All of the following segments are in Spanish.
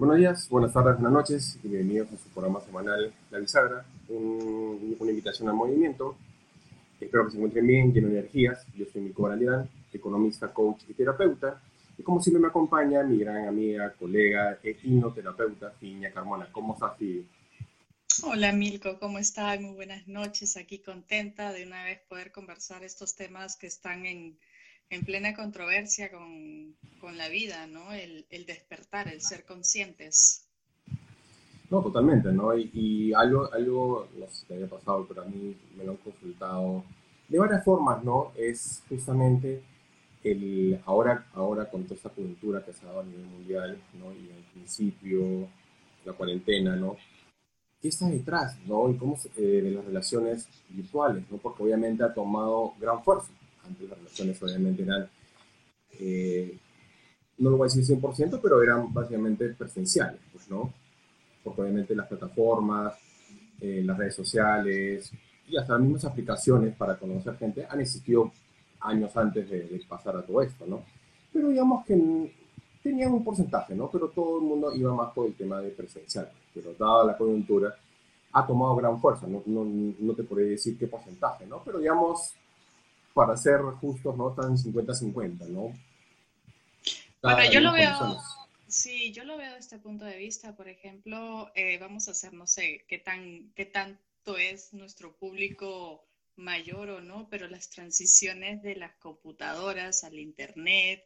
Buenos días, buenas tardes, buenas noches y bienvenidos a su programa semanal La Bisagra, una invitación al movimiento. Espero que se encuentren bien, llenos de energías. Yo soy Mico Barandirán, economista, coach y terapeuta. Y como siempre me acompaña mi gran amiga, colega e hipnoterapeuta, Fiña Carmona. ¿Cómo estás, Fi? Hola Milko, ¿cómo estás? Muy buenas noches. Aquí contenta de una vez poder conversar estos temas que están en, en plena controversia con, con, la vida, ¿no? El, el, despertar, el ser conscientes. No, totalmente, ¿no? Y, y, algo, algo, no sé si te había pasado, pero a mí me lo han consultado de varias formas, ¿no? Es justamente el, ahora, ahora con toda esta coyuntura que se ha dado a nivel mundial, ¿no? Y al principio, la cuarentena, ¿no? ¿Qué está detrás, ¿no? Y cómo eh, de las relaciones virtuales, ¿no? Porque obviamente ha tomado gran fuerza. Antes las relaciones obviamente eran, eh, no lo voy a decir 100%, pero eran básicamente presenciales, pues, ¿no? Porque obviamente las plataformas, eh, las redes sociales y hasta las mismas aplicaciones para conocer gente han existido años antes de, de pasar a todo esto, ¿no? Pero digamos que tenían un porcentaje, ¿no? Pero todo el mundo iba más por el tema de presencial. Pero dada la coyuntura, ha tomado gran fuerza. No, no, no te podría decir qué porcentaje, ¿no? Pero digamos, para ser justos, ¿no? Están 50-50, ¿no? bueno, yo lo veo... Sí, yo lo veo desde este punto de vista. Por ejemplo, eh, vamos a hacer, no sé, qué, tan, qué tanto es nuestro público mayor o no, pero las transiciones de las computadoras al Internet,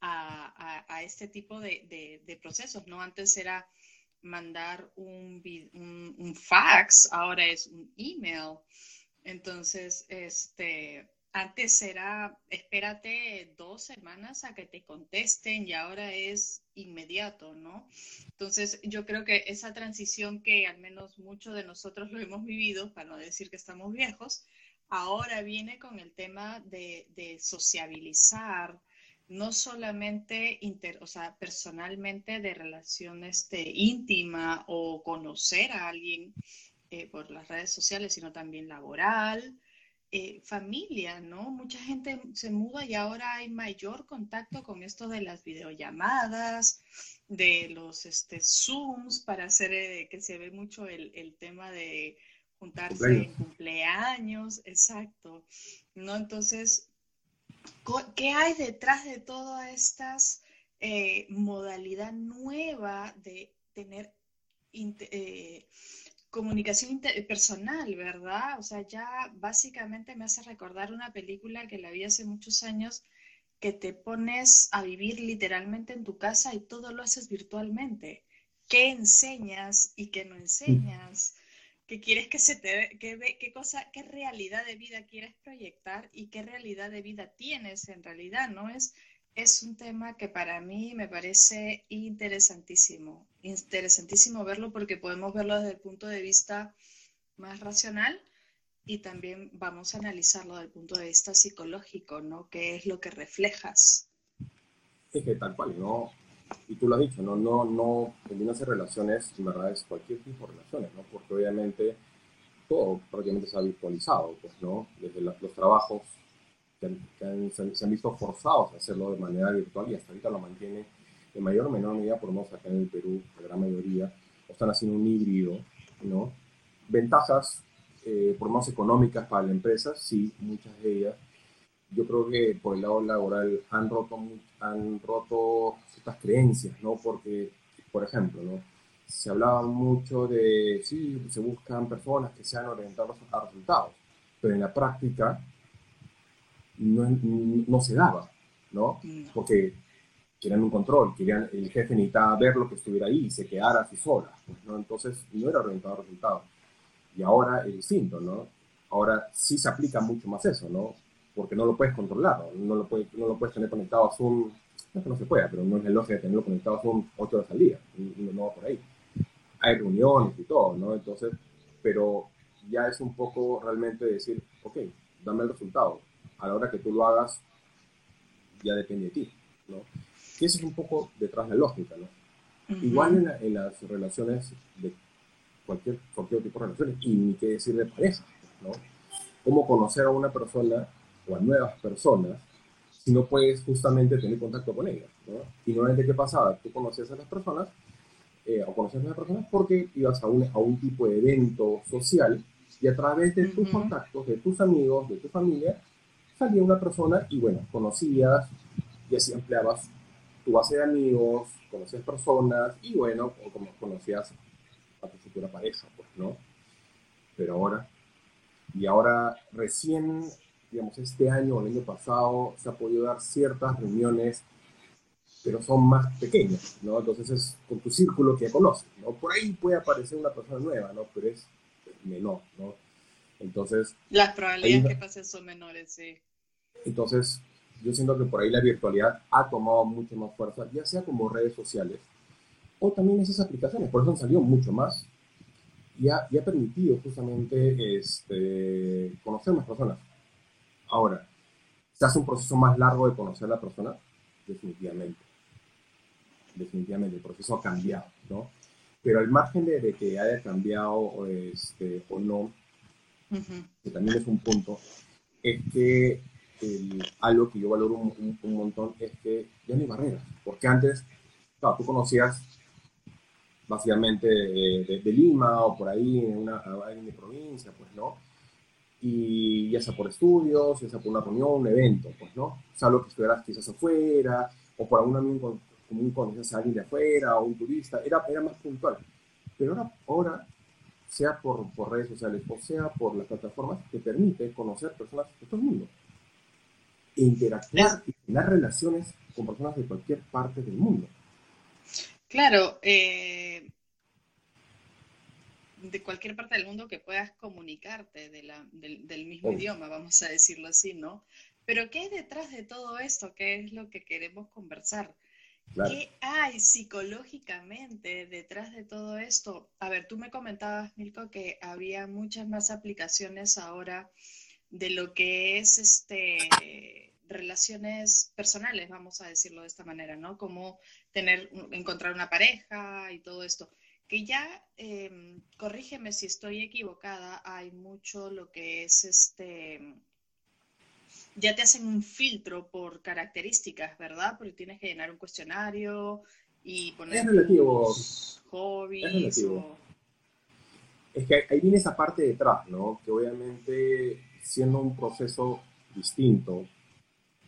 a, a, este tipo de, de, procesos, ¿no? Antes era mandar un, un, un, fax, ahora es un email. Entonces, este, antes era, espérate dos semanas a que te contesten y ahora es inmediato, ¿no? Entonces, yo creo que esa transición que al menos muchos de nosotros lo hemos vivido, para no decir que estamos viejos, ahora viene con el tema de, de sociabilizar, no solamente inter, o sea, personalmente de relación este, íntima o conocer a alguien eh, por las redes sociales, sino también laboral, eh, familia, ¿no? Mucha gente se muda y ahora hay mayor contacto con esto de las videollamadas, de los este, Zooms para hacer eh, que se ve mucho el, el tema de juntarse en cumpleaños, exacto, ¿no? Entonces, ¿Qué hay detrás de toda esta eh, modalidad nueva de tener eh, comunicación personal, verdad? O sea, ya básicamente me hace recordar una película que la vi hace muchos años que te pones a vivir literalmente en tu casa y todo lo haces virtualmente. ¿Qué enseñas y qué no enseñas? qué quieres que se te qué, qué cosa, qué realidad de vida quieres proyectar y qué realidad de vida tienes en realidad, ¿no? Es, es un tema que para mí me parece interesantísimo, interesantísimo verlo porque podemos verlo desde el punto de vista más racional y también vamos a analizarlo desde el punto de vista psicológico, ¿no? ¿Qué es lo que reflejas? Es que tal cual, ¿no? y tú lo has dicho, no, no, no, hacer relaciones, en verdad es cualquier tipo de relaciones, ¿no? Porque obviamente todo prácticamente se ha virtualizado, pues, ¿no? Desde los trabajos que, se, han visto forzados a hacerlo de manera virtual y hasta ahorita lo mantiene en mayor o menor medida, por menos acá en el Perú, la gran mayoría, o están haciendo un híbrido, ¿no? Ventajas, eh, por menos económicas para la empresa, sí, muchas de ellas, yo creo que por el lado laboral han roto, han roto ciertas creencias, ¿no? Porque, por ejemplo, ¿no? Se hablaba mucho de, sí, se buscan personas que sean orientadas a resultados, pero en la práctica no, no se daba, ¿no? Porque querían un control, querían, el jefe necesitaba ver lo que estuviera ahí y se quedara así sola, ¿no? Entonces no era orientado a resultados. Y ahora es distinto, ¿no? Ahora sí se aplica mucho más eso, ¿no? porque no lo puedes controlar, no lo, puedes, no lo puedes tener conectado a Zoom, no es que no se pueda, pero no es el lógica de tenerlo conectado a Zoom 8 horas al día, no, no va por ahí. Hay reuniones y todo, ¿no? Entonces, pero ya es un poco realmente decir, ok, dame el resultado. A la hora que tú lo hagas, ya depende de ti, ¿no? Y eso es un poco detrás de la lógica, ¿no? Igual en, en, las relaciones de cualquier, cualquier tipo de relaciones, y ni qué decir de pareja, ¿no? Cómo conocer a una persona o a nuevas personas si no puedes justamente tener contacto con ellas. ¿no? Y normalmente, ¿qué pasaba? Tú conocías a las personas eh, o conocer a personas porque ibas a un, a un tipo de evento social y a través de tus contactos, de tus amigos, de tu familia, salía una persona y bueno, conocías y así empleabas tu base de amigos, conocías personas y bueno, o como conocías a tu futura pareja, pues, ¿no? Pero ahora, y ahora recién, digamos, este año o el año pasado se ha podido dar ciertas reuniones, pero son más pequeñas, ¿no? Entonces es con tu círculo que conoces, ¿no? Por ahí puede aparecer una persona nueva, ¿no? Pero es menor, ¿no? Entonces... Las probabilidades que pasen son menores, sí. Entonces, yo siento que por ahí la virtualidad ha tomado mucho más fuerza, ya sea como redes sociales o también esas aplicaciones, por eso han salido mucho más y ha, y ha permitido justamente este, conocer más personas. Ahora, ¿se hace un proceso más largo de conocer a la persona? Definitivamente. Definitivamente, el proceso ha cambiado, ¿no? Pero al margen de, que haya cambiado este, o no, que también es un punto, es que algo que yo valoro un, montón es que ya no hay barreras, porque antes, claro, tú conocías básicamente de, Lima o por ahí en una en provincia, pues, ¿no? Y ya sea por estudios, ya sea por una reunión, un evento, pues, ¿no? Salvo que estuvieras quizás afuera, o por algún amigo común conocías a alguien de afuera, o un turista, era, era más puntual. Pero ahora, ahora sea por, por redes sociales o sea por las plataformas, te permite conocer personas de todo el mundo e interactuar y tener relaciones con personas de cualquier parte del mundo. Claro, eh, de cualquier parte del mundo que puedas comunicarte del, mismo idioma, vamos a decirlo así, ¿no? Pero ¿qué hay detrás de todo esto? ¿Qué es lo que queremos conversar? ¿Qué hay psicológicamente detrás de todo esto? A ver, tú me comentabas, Milko, que había muchas más aplicaciones ahora de lo que es este relaciones personales, vamos a decirlo de esta manera, ¿no? Como tener, encontrar una pareja y todo esto. Que ya, em, corrígeme si estoy equivocada, hay mucho lo que es este, ya te hacen un filtro por características, ¿verdad? Porque tienes que llenar un cuestionario y poner es relativo. hobbies. Es relativo. Es que ahí viene esa parte detrás, ¿no? Que obviamente siendo un proceso distinto,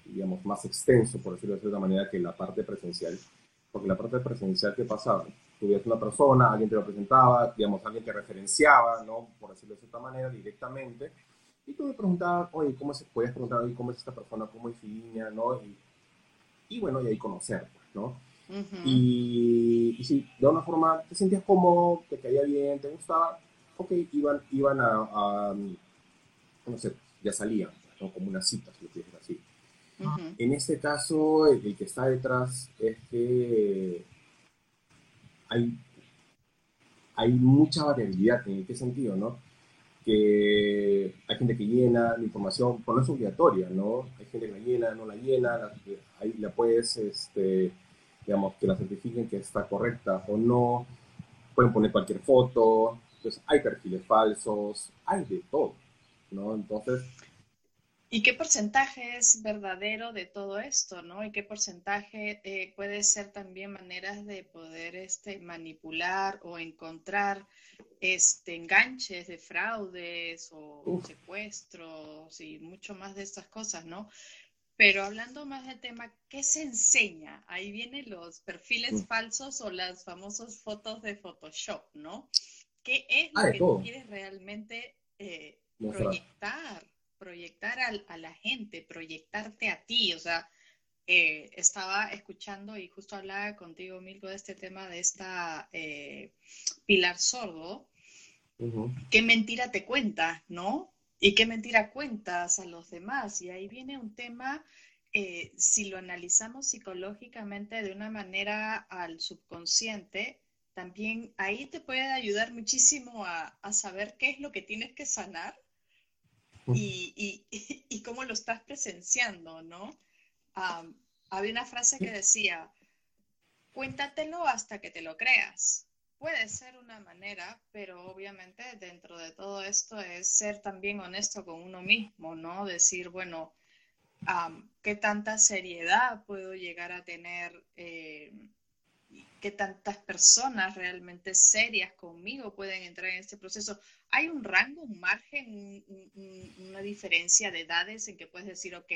digamos, más extenso, por decirlo de cierta manera, que la parte presencial. Porque la parte presencial, ¿qué pasaba? Tuvieras una persona, alguien te lo presentaba, digamos, alguien te referenciaba, ¿no? Por decirlo de cierta manera, directamente. Y tú me preguntabas, oye, ¿cómo se podías preguntar, oye, cómo es esta persona, cómo es línea, ¿no? Y, y, bueno, y ahí conocer, ¿no? y, y si de una forma te sentías cómodo, te caía bien, te gustaba, ok, iban, iban a, a no sé, ya salían, ¿no? Como una cita, si lo quieres así. En este caso, el, que está detrás es que hay, hay mucha variabilidad. ¿En qué sentido, no? Que hay gente que llena la información, pues no es obligatoria, ¿no? Hay gente que la llena, no la llena, la, ahí la puedes, este, digamos, que la certifiquen que está correcta o no. Pueden poner cualquier foto. Entonces, hay perfiles falsos, hay de todo, ¿no? Entonces, ¿Y qué porcentaje es verdadero de todo esto, no? ¿Y qué porcentaje eh, puede ser también maneras de poder este, manipular o encontrar este, enganches de fraudes o secuestros y mucho más de estas cosas, ¿no? Pero hablando más del tema, ¿qué se enseña? Ahí vienen los perfiles mm. falsos o las famosas fotos de Photoshop, ¿no? ¿Qué es lo que tú quieres realmente eh, proyectar? proyectar a, la gente, proyectarte a ti. O sea, eh, estaba escuchando y justo hablaba contigo, Milko, de este tema de esta eh, Pilar Sordo. ¿Qué mentira te cuenta, no? ¿Y qué mentira cuentas a los demás? Y ahí viene un tema, eh, si lo analizamos psicológicamente de una manera al subconsciente, también ahí te puede ayudar muchísimo a, a saber qué es lo que tienes que sanar y, y, cómo lo estás presenciando, ¿no? había una frase que decía, cuéntatelo hasta que te lo creas. Puede ser una manera, pero obviamente dentro de todo esto es ser también honesto con uno mismo, ¿no? Decir, bueno, ¿qué tanta seriedad puedo llegar a tener? Eh, qué tantas personas realmente serias conmigo pueden entrar en este proceso. ¿Hay un rango, un margen, una diferencia de edades en que puedes decir, ok,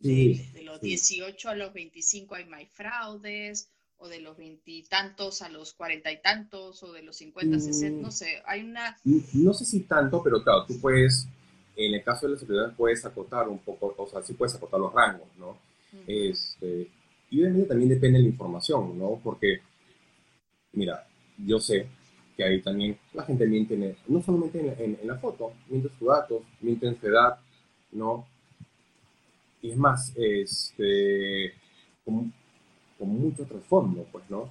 de, los 18 a los 25 hay más fraudes, o de los veintitantos a los cuarenta y tantos, o de los 50, 60, no sé, hay una... No sé si tanto, pero claro, tú puedes, en el caso de las celebridades puedes acotar un poco, o sea, sí puedes acotar los rangos, ¿no? este, y obviamente también depende de la información, ¿no? Porque mira, yo sé que ahí también la gente miente, no solamente en, la foto, miente sus datos, miente en su edad, ¿no? Y es más, este, con, mucho trasfondo, pues, ¿no?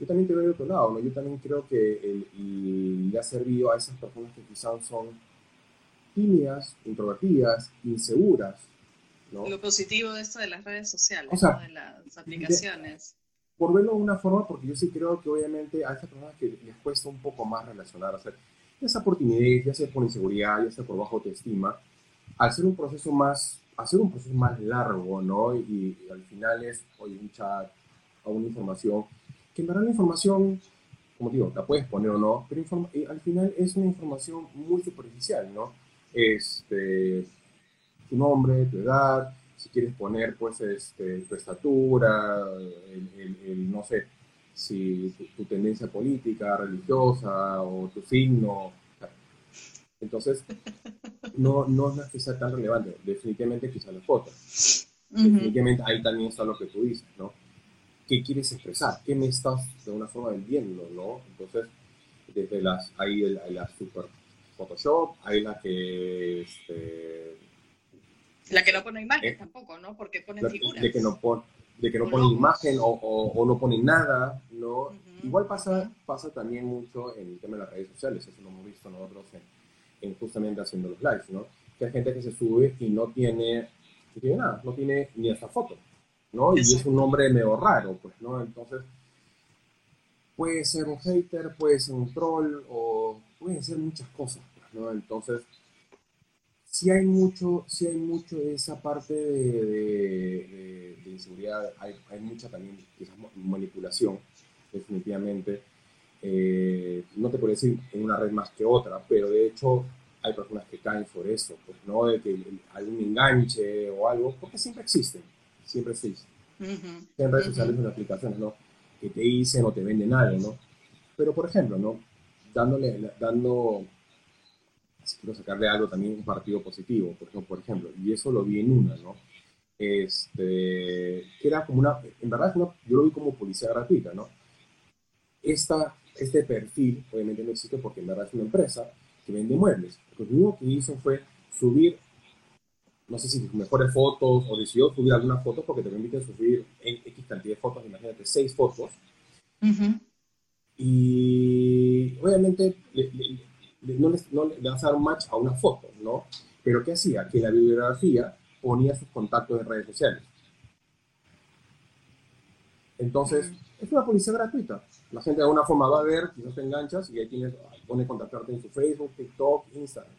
Yo también te veo de otro lado, ¿no? Yo también creo que el, le ha servido a esas personas que quizás son tímidas, introvertidas, inseguras, ¿no? Lo positivo de esto de las redes sociales, de las aplicaciones por verlo de una forma, porque yo sí creo que obviamente a esas personas que les cuesta un poco más relacionarse, ya sea por timidez, ya sea por inseguridad, ya sea por baja autoestima, ser un proceso más, hacer un proceso más largo, ¿no? Y, al final es, oye, un chat, o una información, que en verdad la información, como digo, la puedes poner o no, pero eh, al final es una información muy superficial, ¿no? Este, tu nombre, tu edad, si quieres poner pues este, tu estatura, el, no sé, si tu, tendencia política, religiosa o tu signo. Entonces, no, no es que sea tan relevante, definitivamente quizá la foto. Definitivamente ahí también está lo que tú dices, ¿no? ¿Qué quieres expresar? ¿Qué me estás de una forma vendiendo, no? Entonces, desde las, ahí la, super Photoshop, hay la que este, la que no pone imagen tampoco, ¿no? Porque pone figuras. De que no, pone, de que no pone imagen o, o, no pone nada, ¿no? Igual pasa, pasa también mucho en el tema de las redes sociales, eso lo hemos visto nosotros en, justamente haciendo los lives, ¿no? Que hay gente que se sube y no tiene, no tiene nada, no tiene ni esta foto, ¿no? Y es un nombre medio raro, pues, ¿no? Entonces, puede ser un hater, puede ser un troll o puede ser muchas cosas, pues, ¿no? Entonces, sí hay mucho, sí hay mucho de esa parte de, inseguridad, hay, hay, mucha también quizás manipulación, definitivamente. Eh, no te puedo decir en una red más que otra, pero de hecho hay personas que caen sobre eso, pues no de que algún enganche o algo, porque siempre existen, siempre existen. En redes sociales en aplicaciones, ¿no? Que te dicen o te venden algo, ¿no? Pero por ejemplo, ¿no? Dándole, dando si quiero sacarle algo también un partido positivo, por, por ejemplo, y eso lo vi en una, ¿no? Este, que era como una, en verdad yo lo vi como policía gratuita, ¿no? Esta, este perfil obviamente no existe porque en verdad es una empresa que vende muebles. Lo único que hizo fue subir, no sé si mejores fotos o decidió subir algunas fotos porque te permiten subir X cantidad de fotos, imagínate, seis fotos. Y obviamente no, le vas a dar un match a una foto, ¿no? Pero ¿qué hacía? Que la bibliografía ponía sus contactos en redes sociales. Entonces, es una publicidad gratuita. La gente de alguna forma va a ver, quizás te enganchas y ahí tienes, pone contactarte en su Facebook, TikTok, Instagram.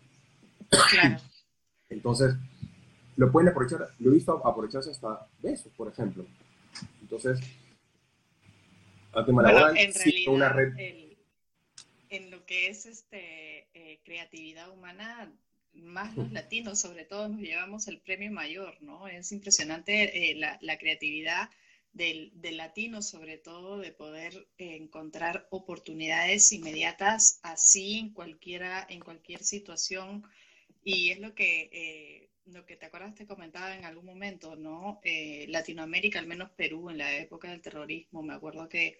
Claro. Entonces, lo pueden aprovechar, lo he visto aprovecharse hasta besos, por ejemplo. Entonces, al tema laboral, sí, una red en lo que es este, eh, creatividad humana, más los latinos sobre todo nos llevamos el premio mayor, ¿no? Es impresionante eh, la, creatividad del, latino sobre todo de poder encontrar oportunidades inmediatas así en cualquiera, en cualquier situación. Y es lo que, eh, lo que te acuerdas, te comentaba en algún momento, ¿no? Latinoamérica, al menos Perú, en la época del terrorismo, me acuerdo que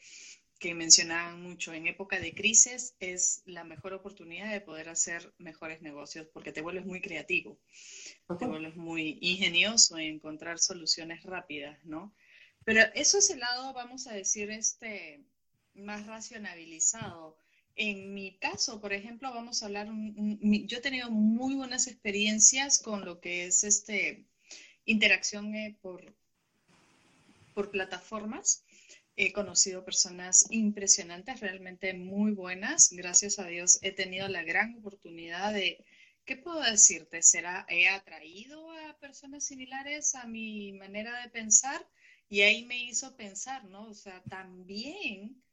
que mencionaban mucho, en época de crisis es la mejor oportunidad de poder hacer mejores negocios porque te vuelves muy creativo, te vuelves muy ingenioso en encontrar soluciones rápidas, ¿no? Pero eso es el lado, vamos a decir, este, más racionalizado. En mi caso, por ejemplo, vamos a hablar, yo he tenido muy buenas experiencias con lo que es este, interacción eh, por, por plataformas He conocido personas impresionantes, realmente muy buenas. Gracias a Dios he tenido la gran oportunidad de, ¿qué puedo decirte? ¿Será, he atraído a personas similares a mi manera de pensar? Y ahí me hizo pensar, ¿no? O sea, también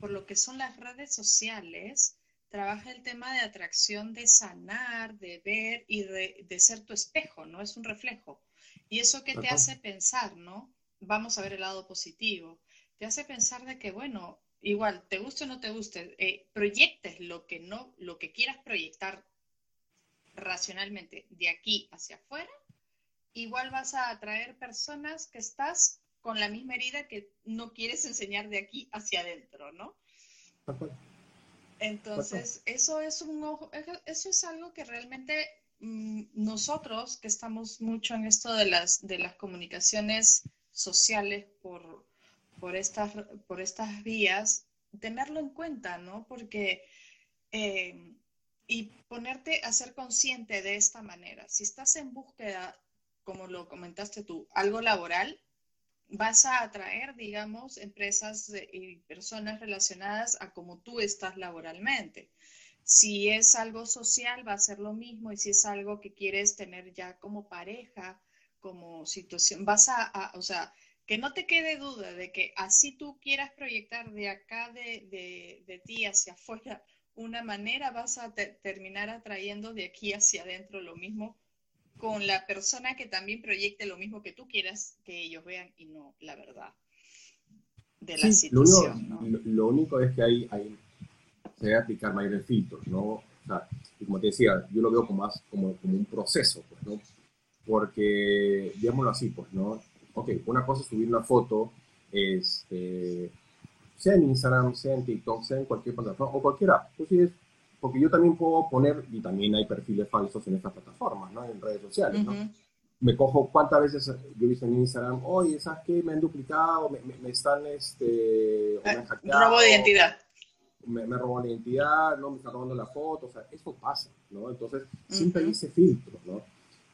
por lo que son las redes sociales, trabaja el tema de atracción, de sanar, de ver y de, ser tu espejo, ¿no? Es un reflejo. Y eso que te hace pensar, ¿no? Vamos a ver el lado positivo. Te hace pensar de que, bueno, igual, te guste o no te guste, eh, proyectes lo que no, lo que quieras proyectar racionalmente de aquí hacia afuera, igual vas a atraer personas que estás con la misma herida que no quieres enseñar de aquí hacia adentro, ¿no? Entonces, eso es un eso es algo que realmente mm, nosotros que estamos mucho en esto de las de las comunicaciones sociales por, por estas por estas vías, tenerlo en cuenta, ¿no? Porque eh, y ponerte a ser consciente de esta manera. Si estás en búsqueda, como lo comentaste tú, algo laboral, vas a atraer, digamos, empresas y personas relacionadas a como tú estás laboralmente. Si es algo social, va a ser lo mismo. Y si es algo que quieres tener ya como pareja, como situación, vas a, o sea, que no te quede duda de que así tú quieras proyectar de acá de, de, ti hacia afuera una manera, vas a terminar atrayendo de aquí hacia adentro lo mismo con la persona que también proyecte lo mismo que tú quieras que ellos vean y no la verdad de la situación. Lo único, es que hay, hay, se debe aplicar mayores filtros, ¿no? O sea, y como te decía, yo lo veo como, más, como, como un proceso, pues, ¿no? Porque, digámoslo así, pues, ¿no? Ok, una cosa es subir una foto, este, sea en Instagram, sea en TikTok, sea en cualquier plataforma, o cualquiera. Entonces, porque yo también puedo poner, y también hay perfiles falsos en estas plataformas, ¿no? En redes sociales, ¿no? Me cojo cuántas veces yo he visto en Instagram, oye, ¿sabes qué? Me han duplicado, me, me, están, este, me han Robo de identidad. Me, me robó la identidad, ¿no? Me están robando la foto, o sea, eso pasa, ¿no? Entonces, siempre hay ese filtro, ¿no?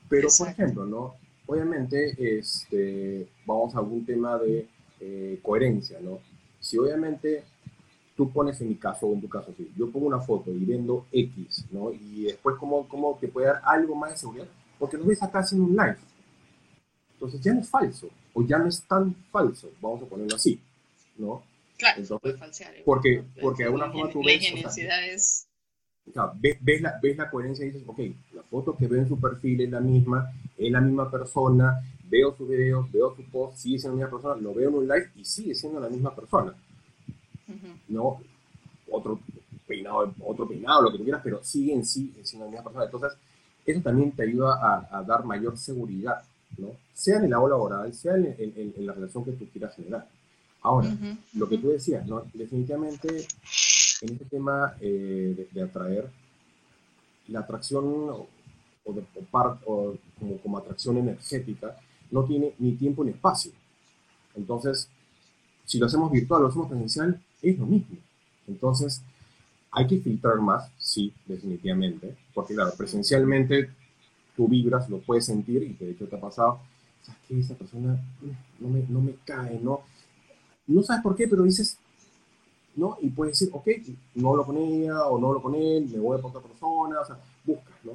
Pero, por ejemplo, ¿no? Obviamente, este, vamos a algún tema de eh, coherencia, ¿no? Si obviamente tú pones en mi caso o en tu caso, sí, yo pongo una foto y vendo X, ¿no? Y después, ¿cómo, cómo te puede dar algo más de seguridad? Porque lo ves acá haciendo un live. Entonces ya no es falso, o ya no es tan falso, vamos a ponerlo así, ¿no? Claro, Entonces, falsear, porque, porque de alguna forma tú ves... es... ves, ves, la, ves la coherencia y dices, ok, la foto que veo en su perfil es la misma, es la misma persona, veo sus videos, veo su post, sigue siendo la misma persona, lo veo en un live y sigue siendo la misma persona. ¿no? Otro peinado, otro peinado, lo que tú quieras, pero sigue en sí siendo la misma persona. Entonces, eso también te ayuda a, dar mayor seguridad, ¿no? Sea en el lado laboral, sea en, la relación que tú quieras generar. Ahora, lo que tú decías, ¿no? Definitivamente, en este tema eh, de, atraer, la atracción o, de, o, como, como atracción energética no tiene ni tiempo ni espacio. Entonces, si lo hacemos virtual o lo hacemos presencial, es lo mismo. Entonces, hay que filtrar más, sí, definitivamente, porque claro, presencialmente tú vibras, lo puedes sentir y de hecho te ha pasado, ¿sabes qué? Esa persona mm, no me, no me cae, ¿no? No sabes por qué, pero dices, ¿no? Y puedes decir, ok, no lo con ella o no lo con él, me voy a otra persona, o sea, buscas, ¿no?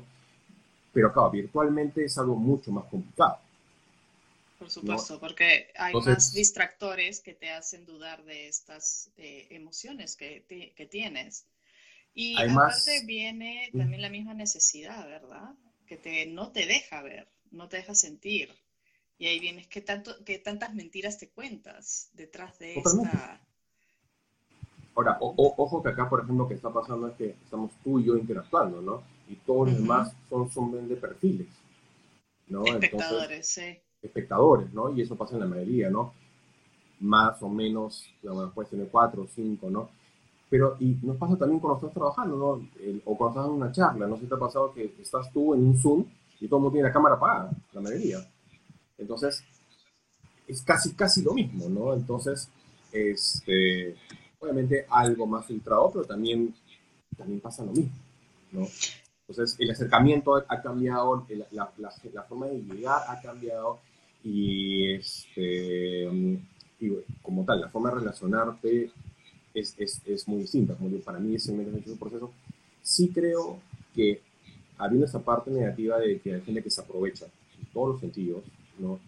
Pero claro, virtualmente es algo mucho más complicado. Por supuesto, porque hay más distractores que te hacen dudar de estas eh, emociones que, que, tienes. Y aparte viene también la misma necesidad, ¿verdad? Que te, no te deja ver, no te deja sentir. Y ahí vienes, ¿qué, tanto, qué tantas mentiras te cuentas detrás de esta... Ahora, ojo que acá, por ejemplo, lo que está pasando es que estamos tú y yo interactuando, ¿no? Y todos los demás son, son de perfiles, ¿no? Espectadores, sí espectadores, ¿no? Y eso pasa en la mayoría, ¿no? Más o menos, digamos, puede tener cuatro o cinco, ¿no? Pero, y nos pasa también cuando estás trabajando, ¿no? o cuando estás en una charla, no sé si te ha pasado que estás tú en un Zoom y todo el mundo tiene la cámara apagada, la mayoría. Entonces, es casi, casi lo mismo, ¿no? Entonces, este, obviamente algo más filtrado, pero también, también pasa lo mismo, ¿no? Entonces, el acercamiento ha cambiado, la, la, la, forma de llegar ha cambiado y, este, y como tal, la forma de relacionarte es, es, es muy distinta. Como para mí es un proceso. Sí creo que habiendo esa parte negativa de que hay gente que se aprovecha en todos los sentidos, ¿no?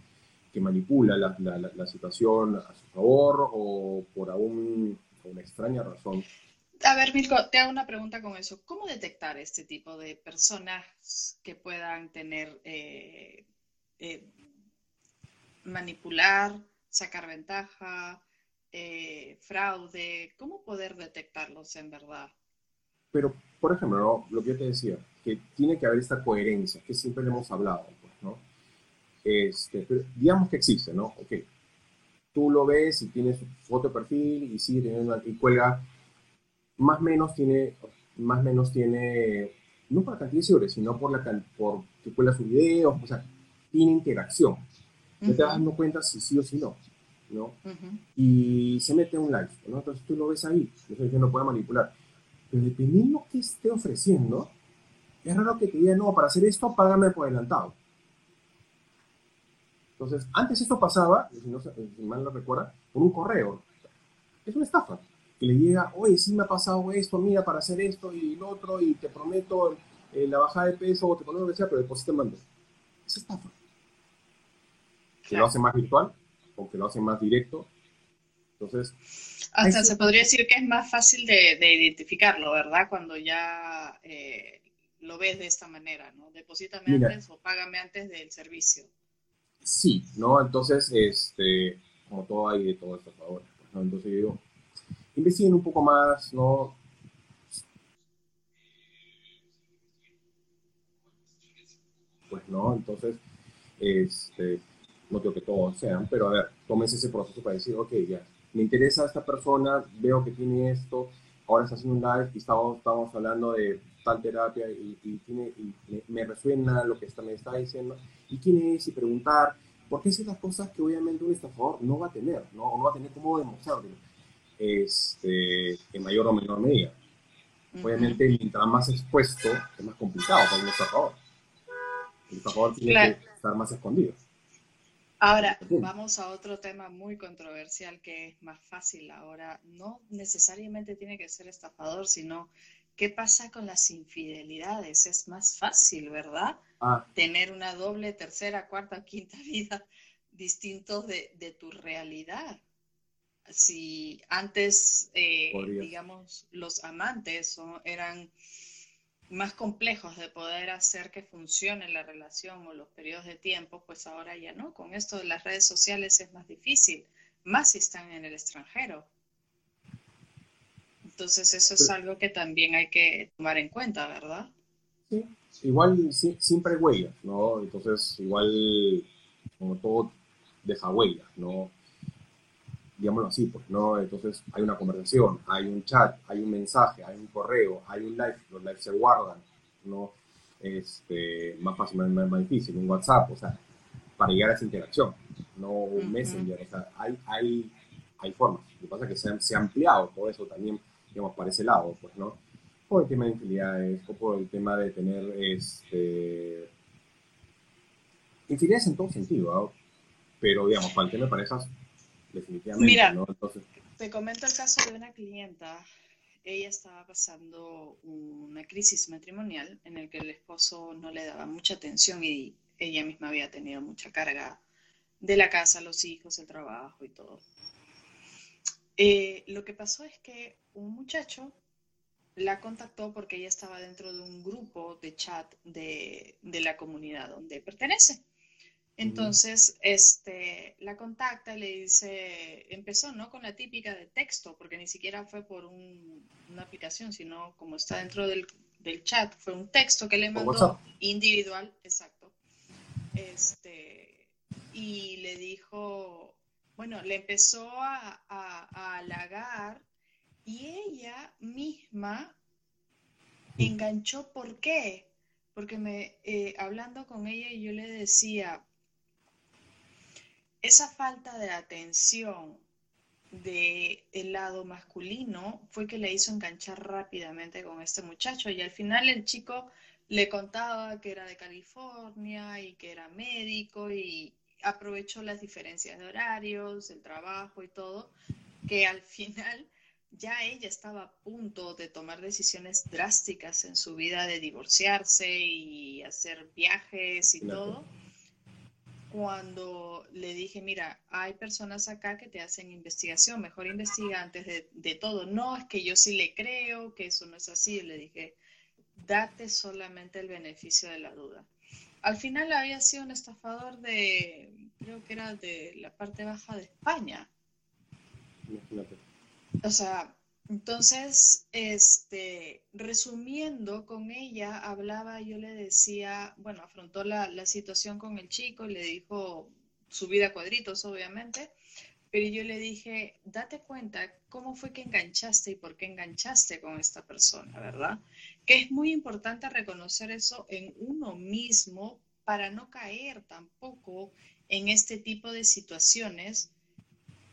que manipula la, la, situación a su favor o por aún por una extraña razón. A ver, Mirko, te hago una pregunta con eso. ¿Cómo detectar este tipo de personas que puedan tener, eh, eh, manipular, sacar ventaja, eh, fraude? ¿Cómo poder detectarlos en verdad? Pero, por ejemplo, lo que yo te decía, que tiene que haber esta coherencia, que siempre le hemos hablado, pues, ¿no? Este, digamos que existe, ¿no? Ok, tú lo ves y tienes foto de perfil y teniendo y cuelga, más o menos tiene, más o menos tiene, no por la cantidad de seguidores, sino por la por que cuelga sus videos, o sea, tiene interacción. te vas dando cuenta si sí o si no, ¿no? Y se mete un live, ¿no? Entonces tú lo ves ahí, eso no puede manipular. Pero dependiendo qué esté ofreciendo, es raro que te diga, no, para hacer esto, págame por adelantado. Entonces, antes esto pasaba, si, no, mal no recuerda, con un correo. Es una estafa. Que le llega, oye, sí me ha pasado esto, mira, para hacer esto y lo otro, y te prometo eh, la bajada de peso, o te prometo lo que sea, pero después te mando. Es estafa. Que lo hace más virtual, o que lo hace más directo. Entonces. Hasta se podría decir que es más fácil de, identificarlo, ¿verdad? Cuando ya eh, lo ves de esta manera, ¿no? Deposítame antes o págame antes del servicio. Sí, ¿no? Entonces, este, como todo hay de todo esto ahora, ¿no? Entonces yo digo, investiguen un poco más, ¿no? Pues, ¿no? Entonces, este, no digo que todos sean, pero a ver, tómense ese proceso para decir, ok, ya, me interesa esta persona, veo que tiene esto, ahora está haciendo un live y estamos, estamos hablando de tal terapia y, tiene, y me, resuena lo que está, me está diciendo, y quién es, y preguntar, porque esas son las cosas que obviamente un estafador no va a tener, no, no va a tener cómo demostrarlo, este, en mayor o menor medida. Obviamente, mientras más expuesto, es más complicado para un estafador. El estafador tiene que estar más escondido. Ahora, vamos a otro tema muy controversial que es más fácil ahora. No necesariamente tiene que ser estafador, sino ¿Qué pasa con las infidelidades? Es más fácil, ¿verdad? Ah. Tener una doble, tercera, cuarta, quinta vida distintos de, tu realidad. Si antes, eh, digamos, los amantes eran más complejos de poder hacer que funcione la relación o los periodos de tiempo, pues ahora ya no. Con esto de las redes sociales es más difícil, más si están en el extranjero. Entonces eso es algo que también hay que tomar en cuenta, ¿verdad? Sí, igual siempre hay huellas, ¿no? Entonces igual como todo deja huellas, ¿no? Digámoslo así, pues, ¿no? Entonces hay una conversación, hay un chat, hay un mensaje, hay un correo, hay un live, los lives se guardan, ¿no? Este, más fácil, más, más difícil, un WhatsApp, o sea, para llegar a esa interacción, no un Messenger, o sea, hay, hay, hay formas. Lo que pasa es que se se ha ampliado todo eso también digamos, para ese lado, pues, ¿no? Por el tema de infidelidades, o por el tema de tener, este, infidelidades en todo sentido, ¿no? Pero, digamos, para el tema de parejas, definitivamente, Mira, ¿no? Entonces... te comento el caso de una clienta ella estaba pasando una crisis matrimonial en el que el esposo no le daba mucha atención y ella misma había tenido mucha carga de la casa, los hijos, el trabajo y todo. Eh, lo que pasó es que un muchacho la contactó porque ella estaba dentro de un grupo de chat de, la comunidad donde pertenece. Entonces, este, la contacta y le dice, empezó, ¿no? Con la típica de texto, porque ni siquiera fue por una aplicación, sino como está dentro del, chat, fue un texto que le mandó individual, exacto. Este, y le dijo, bueno, le empezó a, halagar y ella misma enganchó. ¿Por qué? Porque me, eh, hablando con ella, yo le decía, esa falta de atención del el lado masculino fue que le hizo enganchar rápidamente con este muchacho y al final el chico le contaba que era de California y que era médico y, aprovechó las diferencias de horarios, el trabajo y todo, que al final ya ella estaba a punto de tomar decisiones drásticas en su vida de divorciarse y hacer viajes y todo. cuando le dije, mira, hay personas acá que te hacen investigación, mejor investiga antes de, de todo. No, es que yo sí le creo, que eso no es así. Le dije, date solamente el beneficio de la duda. Al final había sido un estafador de, creo que era de la parte baja de España. Imagínate. O sea, entonces, este, resumiendo con ella, hablaba, yo le decía, bueno, afrontó la, la situación con el chico y le dijo su vida a cuadritos, obviamente, pero yo le dije, date cuenta cómo fue que enganchaste y por qué enganchaste con esta persona, ¿verdad? Que es muy importante reconocer eso en uno mismo para no caer tampoco en este tipo de situaciones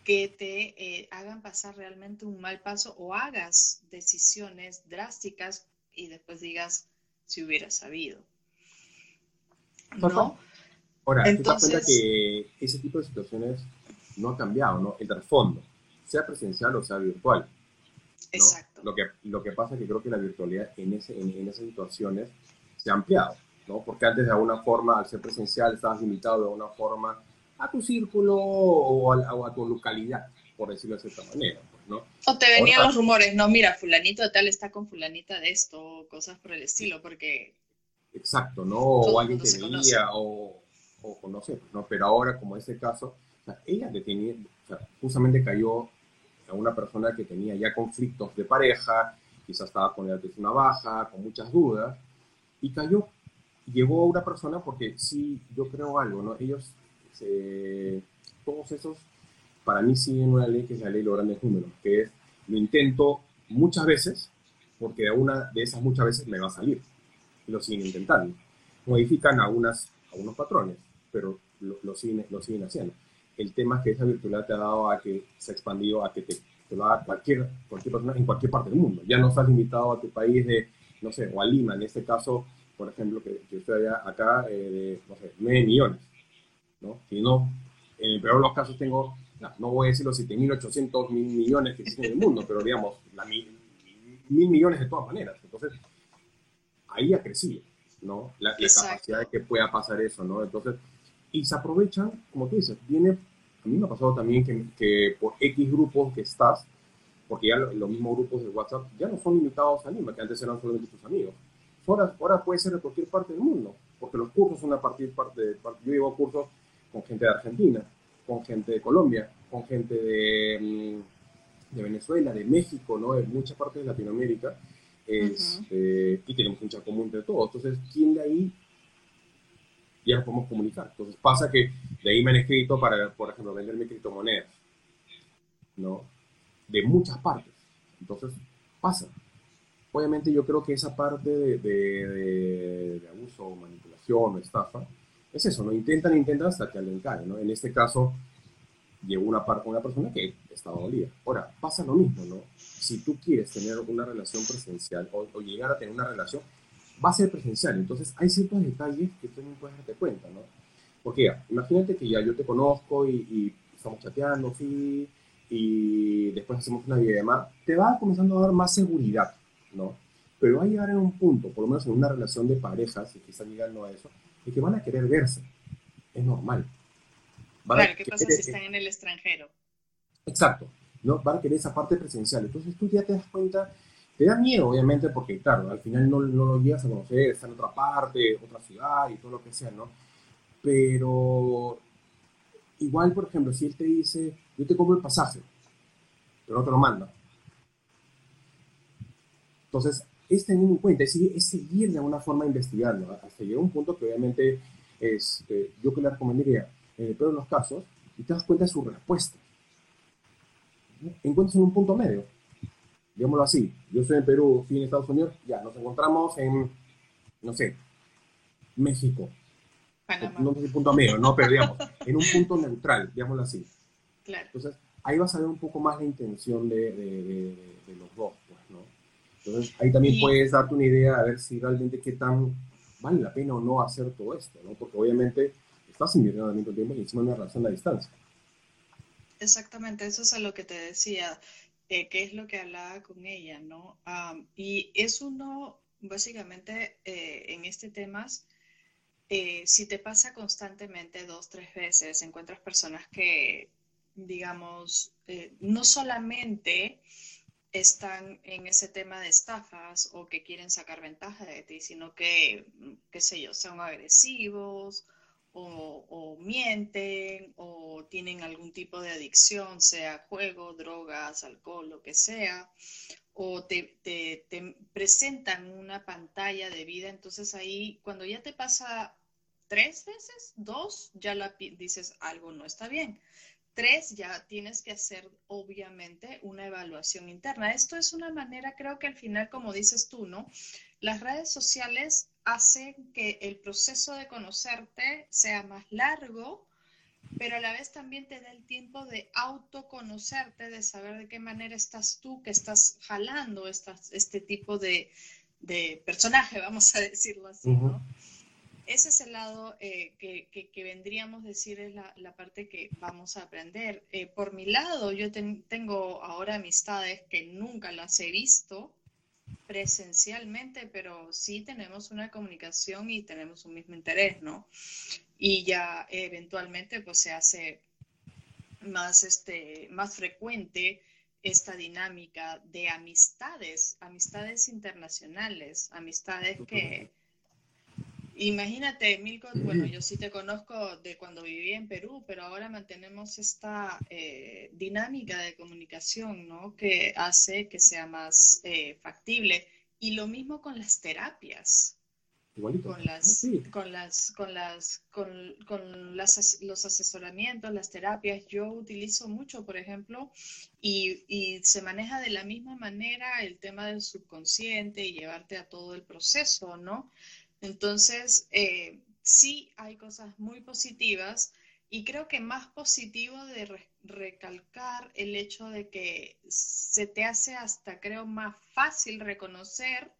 que te eh, hagan pasar realmente un mal paso o hagas decisiones drásticas y después digas si hubiera sabido. ¿No? Ahora, Entonces, te das cuenta que ese tipo de situaciones no ha cambiado, ¿no? El trasfondo, sea presencial o sea virtual. Exacto. Lo que, lo que pasa es que creo que la virtualidad en, ese, en, esas situaciones se ha ampliado, ¿no? Porque antes de alguna forma, al ser presencial, estabas limitado de alguna forma a tu círculo o a, tu localidad, por decirlo de cierta manera. Pues, ¿no? O te venían los rumores, no, mira, fulanito de tal está con fulanita de esto, cosas por el estilo, porque... Exacto, ¿no? O alguien que veía, o, o conoce, pues, ¿no? Pero ahora, como en este caso, ella tenía, justamente cayó a una persona que tenía ya conflictos de pareja, quizás estaba con la una baja, con muchas dudas, y cayó, llegó a una persona porque sí, yo creo algo, ¿no? Ellos, todos esos, para mí siguen una ley que es la ley de los grandes números, que es, lo intento muchas veces, porque a una de esas muchas veces me va a salir, lo siguen intentando. Modifican algunas, algunos patrones, pero lo, siguen, lo siguen haciendo el tema es que esa virtualidad te ha dado a que se ha expandido a que te, te lo haga cualquier, cualquier persona en cualquier parte del mundo. Ya no estás limitado a tu país de, no sé, o a Lima, en este caso, por ejemplo, que, que estoy acá, eh, de, no sé, 9 millones, ¿no? Sino, en el peor de los casos tengo, no, voy a decir los 7.800 mil millones que existen en el mundo, pero digamos, la mil, millones de todas maneras. Entonces, ahí ha crecido, ¿no? La, la capacidad de que pueda pasar eso, ¿no? Entonces, y se aprovechan, como tú dices, viene a mí me ha pasado también que, que por X grupos que estás, porque ya los mismos grupos de WhatsApp ya no son limitados a Lima, que antes eran solamente tus amigos. Ahora, ahora puede ser de cualquier parte del mundo, porque los cursos son a partir parte de... Yo llevo cursos con gente de Argentina, con gente de Colombia, con gente de, mm, de Venezuela, de México, ¿no? de muchas partes de Latinoamérica, este, y tenemos un chat común de todos. Entonces, ¿quién de ahí ya nos podemos comunicar. Entonces pasa que de ahí me han escrito para, por ejemplo, venderme criptomonedas, ¿no? De muchas partes. Entonces pasa. Obviamente yo creo que esa parte de, de, abuso, manipulación o estafa, es eso, ¿no? Intentan, intentan hasta que alguien cae, ¿no? En este caso, llegó una, una persona que estaba dolida. Ahora, pasa lo mismo, ¿no? Si tú quieres tener una relación presencial o, o llegar a tener una relación, va a ser presencial. Entonces, hay ciertos detalles que tú también puedes darte cuenta, ¿no? Porque imagínate que ya yo te conozco y, estamos chateando, sí, y después hacemos una videollamada, te va comenzando a dar más seguridad, ¿no? Pero va a llegar en un punto, por lo menos en una relación de pareja, si que están llegando a eso, de que van a querer verse. Es normal. claro, ¿qué pasa si están en el extranjero? Exacto, ¿no? Van a querer esa parte presencial. Entonces tú ya te das cuenta te da miedo, obviamente, porque, claro, al final no, lo llegas a conocer, está en otra parte, otra ciudad y todo lo que sea, ¿no? Pero igual, por ejemplo, si él te dice, yo te compro el pasaje, pero no te lo manda. Entonces, es tener en cuenta, es seguir, de alguna forma investigando, hasta llegar a un punto que obviamente es, este, yo que le recomendaría, en el peor los casos, y te das cuenta de su respuesta. Encuentras en un punto medio digámoslo así, yo soy en Perú, fui en Estados Unidos, ya, nos encontramos en, no sé, México. No sé si punto medio, no, pero digamos, en un punto neutral, digámoslo así. Claro. Entonces, ahí vas a ver un poco más la intención de, de, los dos, pues, ¿no? Entonces, ahí también puedes darte una idea a ver si realmente qué tan vale la pena o no hacer todo esto, ¿no? Porque obviamente estás invirtiendo al mismo tiempo y encima una relación a distancia. Exactamente, eso es a lo que te decía. Eh, qué es lo que hablaba con ella, ¿no? y es uno, básicamente, eh, en este tema, eh, si te pasa constantemente dos, tres veces, encuentras personas que, digamos, no solamente están en ese tema de estafas o que quieren sacar ventaja de ti, sino que, qué sé yo, son agresivos o, mienten o tienen algún tipo de adicción, sea juego, drogas, alcohol, lo que sea, o te, te, te presentan una pantalla de vida, entonces ahí cuando ya te pasa tres veces, dos, ya la dices algo no está bien. Tres, ya tienes que hacer obviamente una evaluación interna. Esto es una manera, creo que al final, como dices tú, ¿no? Las redes sociales hacen que el proceso de conocerte sea más largo, pero a la vez también te da el tiempo de autoconocerte, de saber de qué manera estás tú, que estás jalando este tipo de, de personaje, vamos a decirlo así, ¿no? ese es el lado eh, que, que, vendríamos a decir es la, la, parte que vamos a aprender. Eh, por mi lado, yo tengo ahora amistades que nunca las he visto presencialmente, pero sí tenemos una comunicación y tenemos un mismo interés, ¿no? Y ya eventualmente pues se hace más, este, más frecuente esta dinámica de amistades, amistades internacionales, amistades que Imagínate, Milko, bueno, yo sí te conozco de cuando viví en Perú, pero ahora mantenemos esta eh, dinámica de comunicación, ¿no? Que hace que sea más eh, factible. Y lo mismo con las terapias. Con las, con las, con las, con, con las, los asesoramientos, las terapias, yo utilizo mucho, por ejemplo, y, y, se maneja de la misma manera el tema del subconsciente y llevarte a todo el proceso, ¿no? Entonces, eh, sí hay cosas muy positivas y creo que más positivo de recalcar el hecho de que se te hace hasta, creo, más fácil reconocer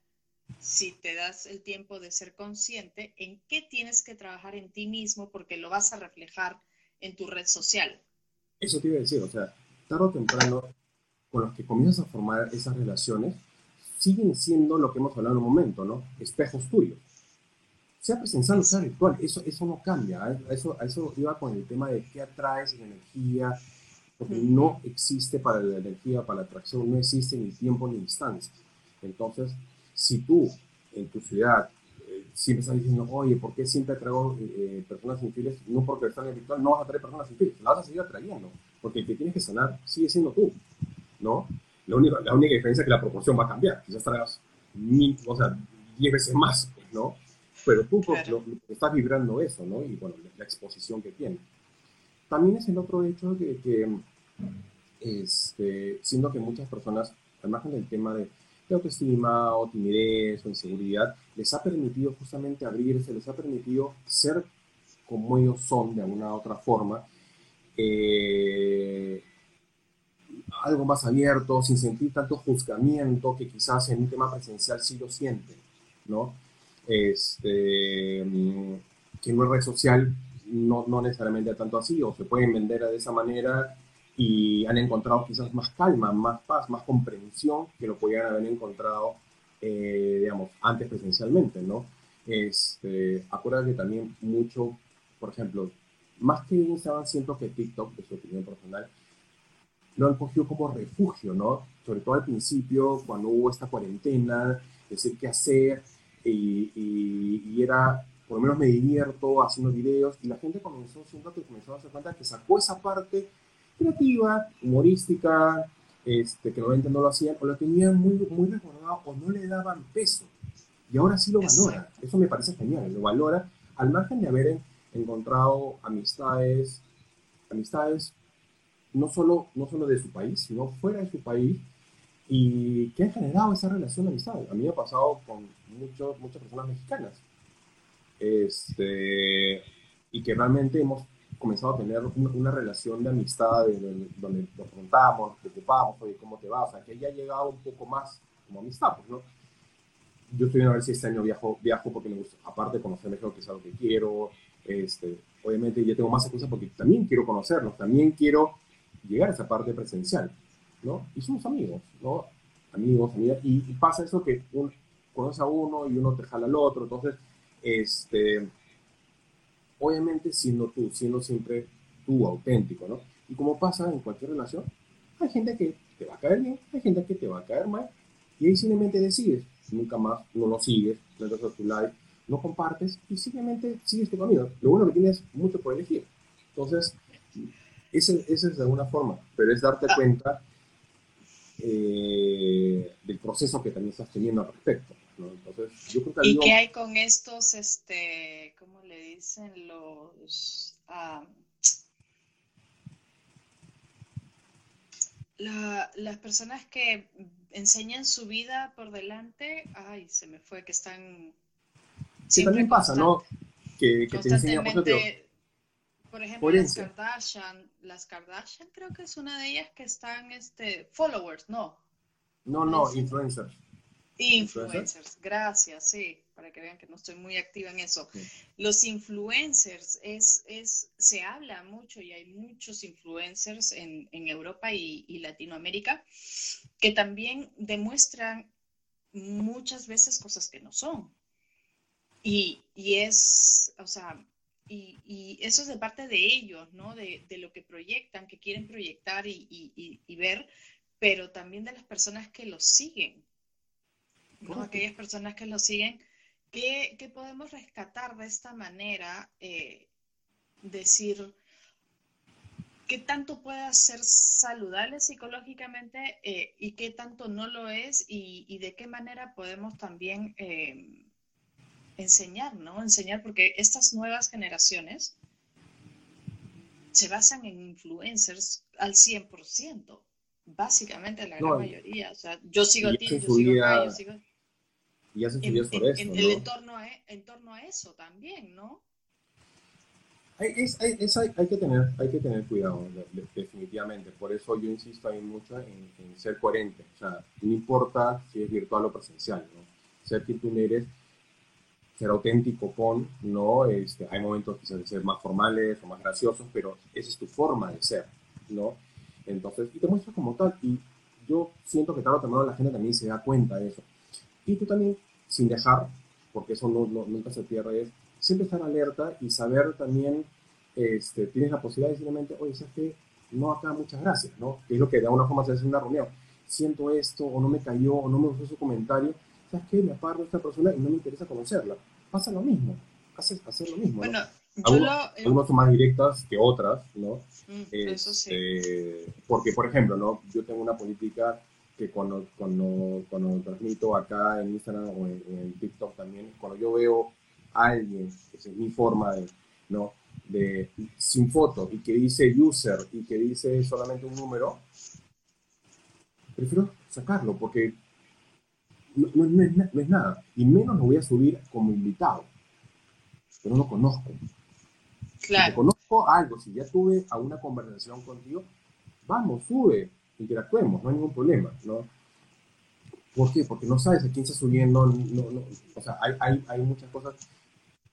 si te das el tiempo de ser consciente en qué tienes que trabajar en ti mismo porque lo vas a reflejar en tu red social. Eso te iba a decir, o sea, tarde o temprano, con los que comienzas a formar esas relaciones, siguen siendo lo que hemos hablado en un momento, ¿no? Espejos tuyos sea presencial o sea virtual, eso, eso no cambia. ¿eh? Eso, eso iba con el tema de qué atraes en energía, porque no existe para la energía, para la atracción, no existe ni tiempo ni distancia. Entonces, si tú en tu ciudad eh, siempre estás diciendo, oye, ¿por qué siempre traigo eh, personas infieles? No porque están en virtual, no vas a traer personas infieles, las vas a seguir atrayendo, porque el que tienes que sanar sigue siendo tú, ¿no? La única, la única diferencia es que la proporción va a cambiar, quizás traigas mil, o sea, diez veces más, pues, ¿no? Pero tú estás vibrando eso, ¿no? Y bueno, la, exposición que tiene. También es el otro hecho de que, este, siendo que muchas personas, al margen del tema de, autoestima o timidez o inseguridad, les ha permitido justamente abrirse, les ha permitido ser como ellos son de alguna otra forma, eh, algo más abierto, sin sentir tanto juzgamiento que quizás en un tema presencial sí lo sienten, ¿no? Este, que no es red social, no, no necesariamente tanto así, o se pueden vender de esa manera y han encontrado quizás más calma, más paz, más comprensión que lo podían haber encontrado, eh, digamos, antes presencialmente, ¿no? Este, acuérdate que también mucho, por ejemplo, más que Instagram, siento que TikTok, de su opinión personal, lo han cogido como refugio, ¿no? Sobre todo al principio, cuando hubo esta cuarentena, decir qué hacer, y, era, por lo menos me divierto haciendo videos y la gente comenzó, siento que comenzó a hacer cuenta que sacó esa parte creativa, humorística, este, que normalmente no lo hacían, o lo tenían muy, muy recordado o no le daban peso. Y ahora sí lo valora. Eso me parece genial, lo valora al margen de haber encontrado amistades, amistades no solo, no solo de su país, sino fuera de su país, y que han generado esa relación de amistad. A mí me ha pasado con muchos, muchas personas mexicanas. Este, y que realmente hemos comenzado a tener una, relación de amistad donde, nos preguntamos, nos preocupamos, oye, ¿cómo te va? O sea, que ya ha llegado un poco más como amistad, pues, ¿no? Yo estoy viendo a ver si este año viajo, viajo porque me gusta, aparte de conocer México, que es algo que quiero, este, obviamente ya tengo más excusas porque también quiero conocerlos, también quiero llegar a esa parte presencial. ¿no? Y somos amigos, ¿no? Amigos, amigas, y, pasa eso que un, conoce a uno y uno te jala al otro, entonces, este, obviamente siendo tú, siendo siempre tú auténtico, ¿no? Y como pasa en cualquier relación, hay gente que te va a caer bien, hay gente que te va a caer mal, y ahí simplemente decides, nunca más no lo sigues, no das a tu like, no compartes y simplemente sigues tu camino. Lo bueno que tienes mucho por elegir. Entonces, ese es de alguna forma, pero es darte cuenta eh, del proceso que también estás teniendo al respecto. Entonces, yo creo que ¿Y qué hay con estos, este, cómo le dicen los... Las personas que enseñan su vida por delante, ay, se me fue, que están... Sí, también pasa, ¿no? Que, que te enseñan, por ejemplo, las Kardashian, las Kardashian creo que es una de ellas que están, este, followers, no. No, no, influencers. Influencers, gracias, sí, para que vean que no estoy muy activa en eso. Los influencers, es, es, se habla mucho y hay muchos influencers en, en Europa y, y, Latinoamérica que también demuestran muchas veces cosas que no son. Y, y es, o sea, y, y, eso es de parte de ellos, ¿no? De, de lo que proyectan, que quieren proyectar y, y, ver, pero también de las personas que los siguen, ¿no? Aquellas personas que los siguen, ¿qué, qué podemos rescatar de esta manera? Eh, decir, ¿qué tanto puede ser saludable psicológicamente eh, y qué tanto no lo es? Y, y, de qué manera podemos también... Eh, enseñar, ¿no? Enseñar, porque estas nuevas generaciones se basan en influencers al 100%, básicamente la gran mayoría. O sea, yo sigo a ti, yo sigo a yo sigo... Y hacen en, por eso, en, el entorno a, en torno a eso también, ¿no? Hay, hay, que tener, hay que tener cuidado, definitivamente. Por eso yo insisto ahí mucho en, en, ser coherente. O sea, no importa si es virtual o presencial, ¿no? Ser quien tú eres ser auténtico con, ¿no? Este, hay momentos quizás de ser más formales o más graciosos, pero esa es tu forma de ser, ¿no? Entonces, y te muestras como tal, y yo siento que tarde o temprano la gente también se da cuenta de eso. Y tú también, sin dejar, porque eso no, nunca se pierde, es siempre estar alerta y saber también, este, tienes la posibilidad de simplemente, oye, ¿sabes qué? No acá, muchas gracias, ¿no? Que es lo que de alguna forma se hace en una reunión. Siento esto, o no me cayó, o no me gustó su comentario, ¿sabes qué? Me aparto de esta persona y no me interesa conocerla. Pasa lo mismo, hace, hacer lo mismo. Bueno, yo lo, son más directas que otras, ¿no? Mm, eso sí. Este, porque, por ejemplo, ¿no? Yo tengo una política que cuando, cuando, cuando transmito acá en Instagram o en, TikTok también, cuando yo veo a alguien, esa es mi forma de, ¿no? De, sin foto y que dice user y que dice solamente un número, prefiero sacarlo porque no, es, nada. Y menos lo voy a subir como invitado. Pero no lo conozco. Claro. Si conozco algo, si ya tuve alguna conversación contigo, vamos, sube, interactuemos, no hay ningún problema, ¿no? ¿Por qué? Porque no sabes a quién está subiendo, no, o sea, hay, hay, hay, muchas cosas,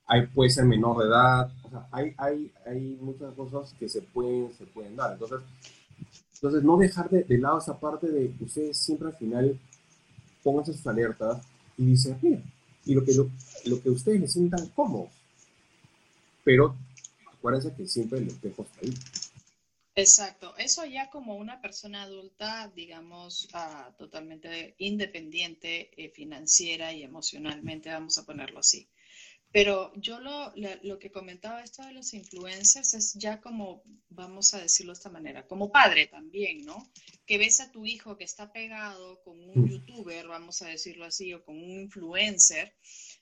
hay, puede ser menor de edad, o sea, hay, hay, hay muchas cosas que se pueden, se pueden dar. Entonces, entonces no dejar de, de lado esa parte de que ustedes siempre al final pónganse sus alertas y discernir. Y lo que, lo, que ustedes les sientan cómodos. Pero acuérdense que siempre el espejo está ahí. Exacto, eso ya como una persona adulta, digamos, ah, totalmente independiente eh, financiera y emocionalmente, vamos a ponerlo así. Pero yo lo, lo, que comentaba esto de los influencers es ya como, vamos a decirlo de esta manera, como padre también, ¿no? Que ves a tu hijo que está pegado con un mm. youtuber, vamos a decirlo así, o con un influencer.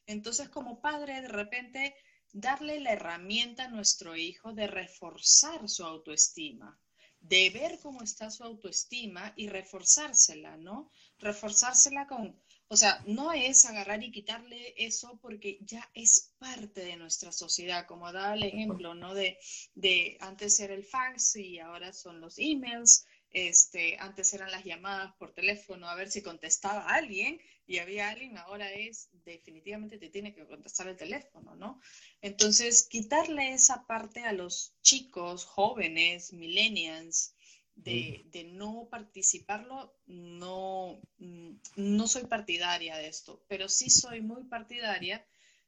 Entonces, como padre, de repente, darle la herramienta a nuestro hijo de reforzar su autoestima, de ver cómo está su autoestima y reforzársela, ¿no? Reforzársela con o sea, no es agarrar y quitarle eso porque ya es parte de nuestra sociedad, como daba el ejemplo, ¿no? De, de antes era el fax y ahora son los emails, este, antes eran las llamadas por teléfono a ver si contestaba alguien y había alguien, ahora es definitivamente te tiene que contestar el teléfono, ¿no? Entonces, quitarle esa parte a los chicos, jóvenes, millennials, de, no participarlo, no, mm, no soy partidaria de esto, pero sí soy muy partidaria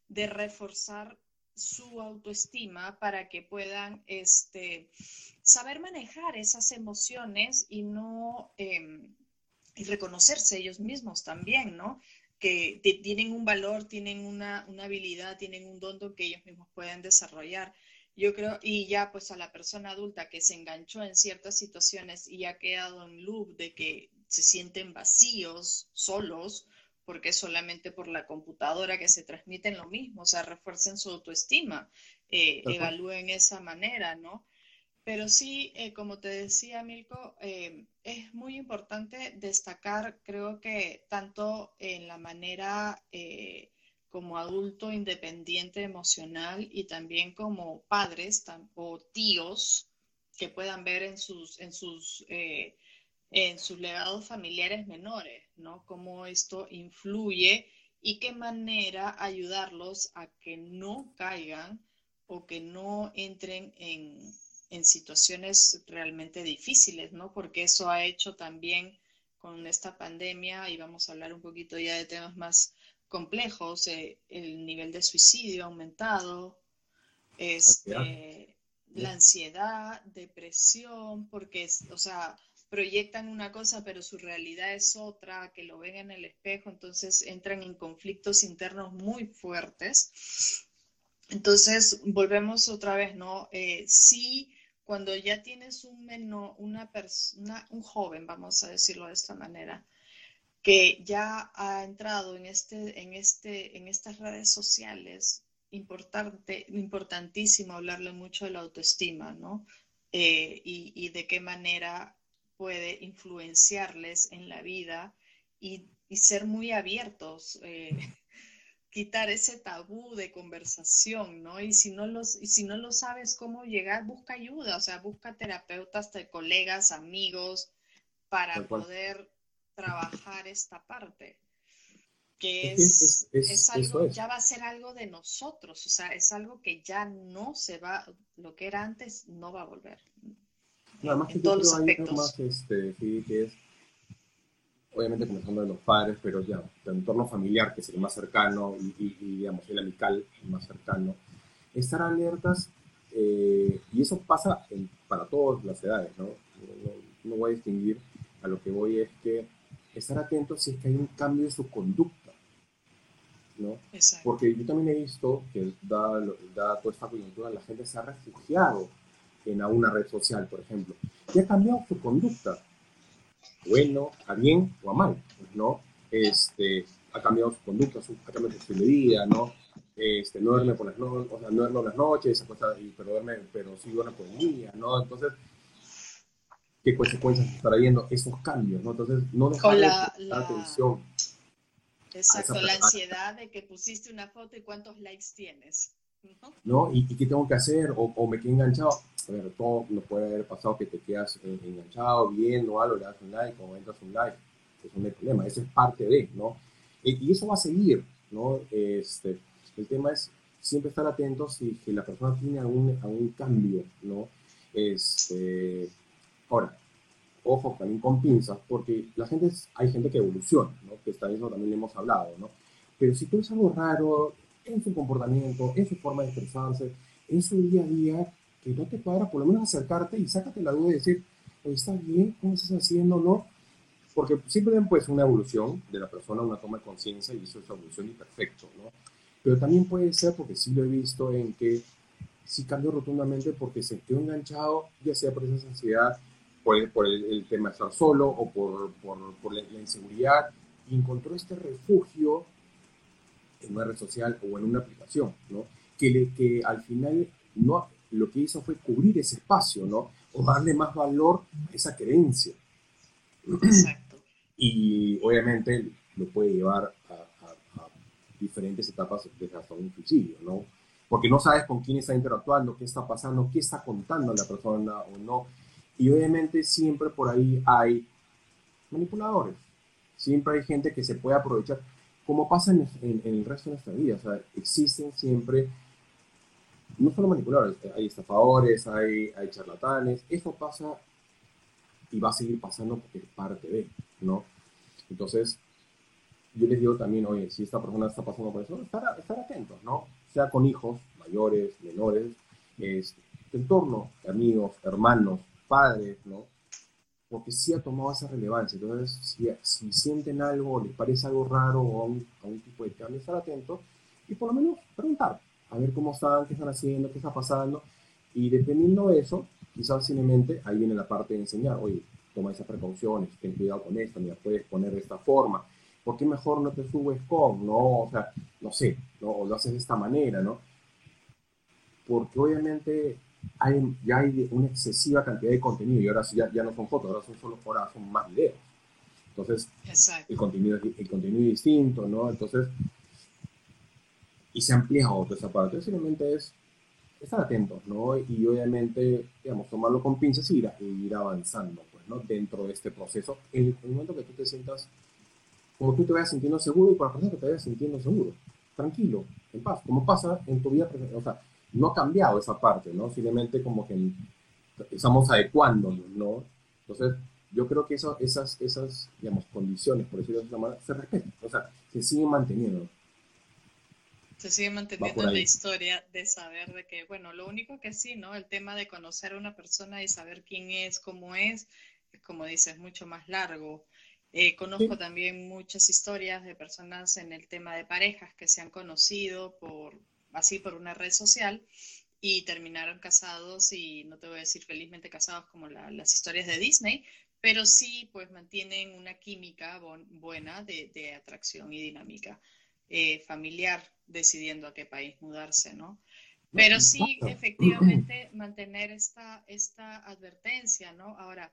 de reforzar su autoestima para que puedan este, saber manejar esas emociones y no em, y reconocerse ellos mismos también, ¿no? Que tienen un valor, tienen una, una habilidad, tienen un don que ellos mismos pueden desarrollar. Yo creo, y ya pues a la persona adulta que se enganchó en ciertas situaciones y ha quedado en loop de que se sienten vacíos, solos, porque solamente por la computadora que se transmiten lo mismo, o sea, refuercen su autoestima, eh, evalúen esa manera, ¿no? Pero sí, eh, como te decía Milko, eh, es muy importante destacar, creo que tanto en la manera como adulto independiente emocional y también como padres o tíos que puedan ver en sus, en sus en sus legados familiares menores, ¿no? Cómo esto influye y qué manera ayudarlos a que no caigan o que no entren en, situaciones realmente difíciles, ¿no? Porque eso ha hecho también con esta pandemia, y vamos a hablar un poquito ya de temas más complejos, eh, el nivel de suicidio aumentado, este, la ansiedad, depresión, porque, o sea, proyectan una cosa, pero su realidad es otra, que lo ven en el espejo, entonces entran en conflictos internos muy fuertes. Entonces, volvemos otra vez, ¿no? Eh, sí, cuando ya tienes un menor, una persona, un joven, vamos a decirlo de esta manera, que ya ha entrado en, este, en, este, en estas redes sociales, importante, importantísimo hablarle mucho de la autoestima, ¿no? Eh, y, y, de qué manera puede influenciarles en la vida y, ser muy abiertos, eh, quitar ese tabú de conversación, ¿no? Y si no, los, y si no lo sabes cómo llegar, busca ayuda, o sea, busca terapeutas, colegas, amigos, para poder trabajar esta parte que es, es, algo, ya va a ser algo de nosotros, o sea, es algo que ya no se va, lo que era antes no va a volver. Nada más que todos los aspectos. Más, este, sí, que es, obviamente comenzando de los padres, pero ya, el entorno familiar, que es el más cercano, y, digamos, el amical, el más cercano, estar alertas, eh, y eso pasa para todas las edades, ¿no? ¿no? voy a distinguir, a lo que voy es que estar atentos si es que hay un cambio de su conducta, ¿no? Porque yo también he visto que, dada, dada toda esta coyuntura, la gente se ha refugiado en una red social, por ejemplo, y ha cambiado su conducta, bueno, a bien o a mal, ¿no? Este, ha cambiado su conducta, su, ha cambiado su estilo de vida, ¿no? Este, no duerme por las noches, o sea, no duerme las noches, pero, duerme, pero sí duerme por el día, ¿no? Entonces, ¿qué consecuencias estará viendo esos cambios, ¿no? Entonces, no dejar la, de la atención. Exacto, la ansiedad de que pusiste una foto y cuántos likes tienes. ¿No? ¿Y, qué tengo que hacer? O, me quedé enganchado. A ver, todo nos puede haber pasado que te quedas eh, enganchado, viendo algo, le das un like, o entras un like. Eso no hay problema, eso es parte de, ¿no? Y, eso va a seguir, ¿no? Este, el tema es siempre estar atentos si que la persona tiene algún, algún cambio, ¿no? Este, ahora, ojo también con pinzas, porque la gente hay gente que evoluciona, ¿no? Que está eso también hemos hablado, ¿no? Pero si tú es algo raro, en su comportamiento, en su forma de expresarse, en su día a día, que no te cuadra, por lo menos acercarte y sácate la duda y decir, ¿está bien? ¿Cómo estás haciendo? ¿No? Porque siempre pues una evolución de la persona, una toma de conciencia y eso es evolución y perfecto, ¿no? Pero también puede ser, porque sí lo he visto, en que sí cambió rotundamente porque se quedó enganchado, ya sea por esa ansiedad, por el, por el, tema de estar solo o por, por, por la, la, inseguridad, y encontró este refugio en una red social o en una aplicación, ¿no? Que, le, que al final no, lo que hizo fue cubrir ese espacio, ¿no? O darle más valor a esa creencia. Exacto. Y obviamente lo puede llevar a, diferentes etapas desde hasta un suicidio, ¿no? Porque no sabes con quién está interactuando, qué está pasando, qué está contando la persona o no. Y obviamente siempre por ahí hay manipuladores. Siempre hay gente que se puede aprovechar como pasa en, el resto de nuestra vida. O sea, existen siempre, no solo manipuladores, hay estafadores, hay, hay charlatanes. Eso pasa y va a seguir pasando porque es parte de, ¿no? Entonces, yo les digo también, oye, si esta persona está pasando por eso, estar, estar atentos, ¿no? Sea con hijos mayores, menores, es entorno, amigos, hermanos, padres, ¿no? Porque sí ha tomado esa relevancia. Entonces, si, si sienten algo, les parece algo raro o un, un tipo de cambio, estar atentos y por lo menos preguntar, a ver cómo están, qué están haciendo, qué está pasando. Y dependiendo de eso, quizás simplemente ahí viene la parte de enseñar, oye, toma esas precauciones, ten cuidado con esto, mira, puedes poner de esta forma, ¿por qué mejor no te subes con, no? O sea, no sé, ¿no? O lo haces de esta manera, ¿no? Porque obviamente hay, ya hay una excesiva cantidad de contenido y ahora ya, ya no son fotos, ahora son solo ahora son más videos. Entonces, el contenido, el contenido es distinto, ¿no? Entonces, y se amplía otro esa parte. Entonces, simplemente es estar atentos, ¿no? Y obviamente, digamos, tomarlo con pinzas y ir, ir avanzando, pues, ¿no? Dentro de este proceso, en el momento que tú te sientas, como tú te vayas sintiendo seguro y por la persona que te vayas sintiendo seguro, tranquilo, en paz, como pasa en tu vida, o sea, no ha cambiado esa parte, ¿no? Simplemente como que estamos adecuándonos, ¿no? Entonces, yo creo que eso, esas, esas, digamos, condiciones, por decirlo de esa manera, se respetan, o sea, se siguen manteniendo. Se sigue manteniendo la historia de saber de que, bueno, lo único que sí, ¿no? El tema de conocer a una persona y saber quién es, cómo es, como dices, mucho más largo. Eh, conozco también muchas historias de personas en el tema de parejas que se han conocido por, así por una red social y terminaron casados y no te voy a decir felizmente casados como las historias de Disney, pero sí pues mantienen una química buena de, de atracción y dinámica. Eh, familiar decidiendo a qué país mudarse, ¿no? Pero sí, efectivamente, mantener esta, esta advertencia, ¿no? Ahora,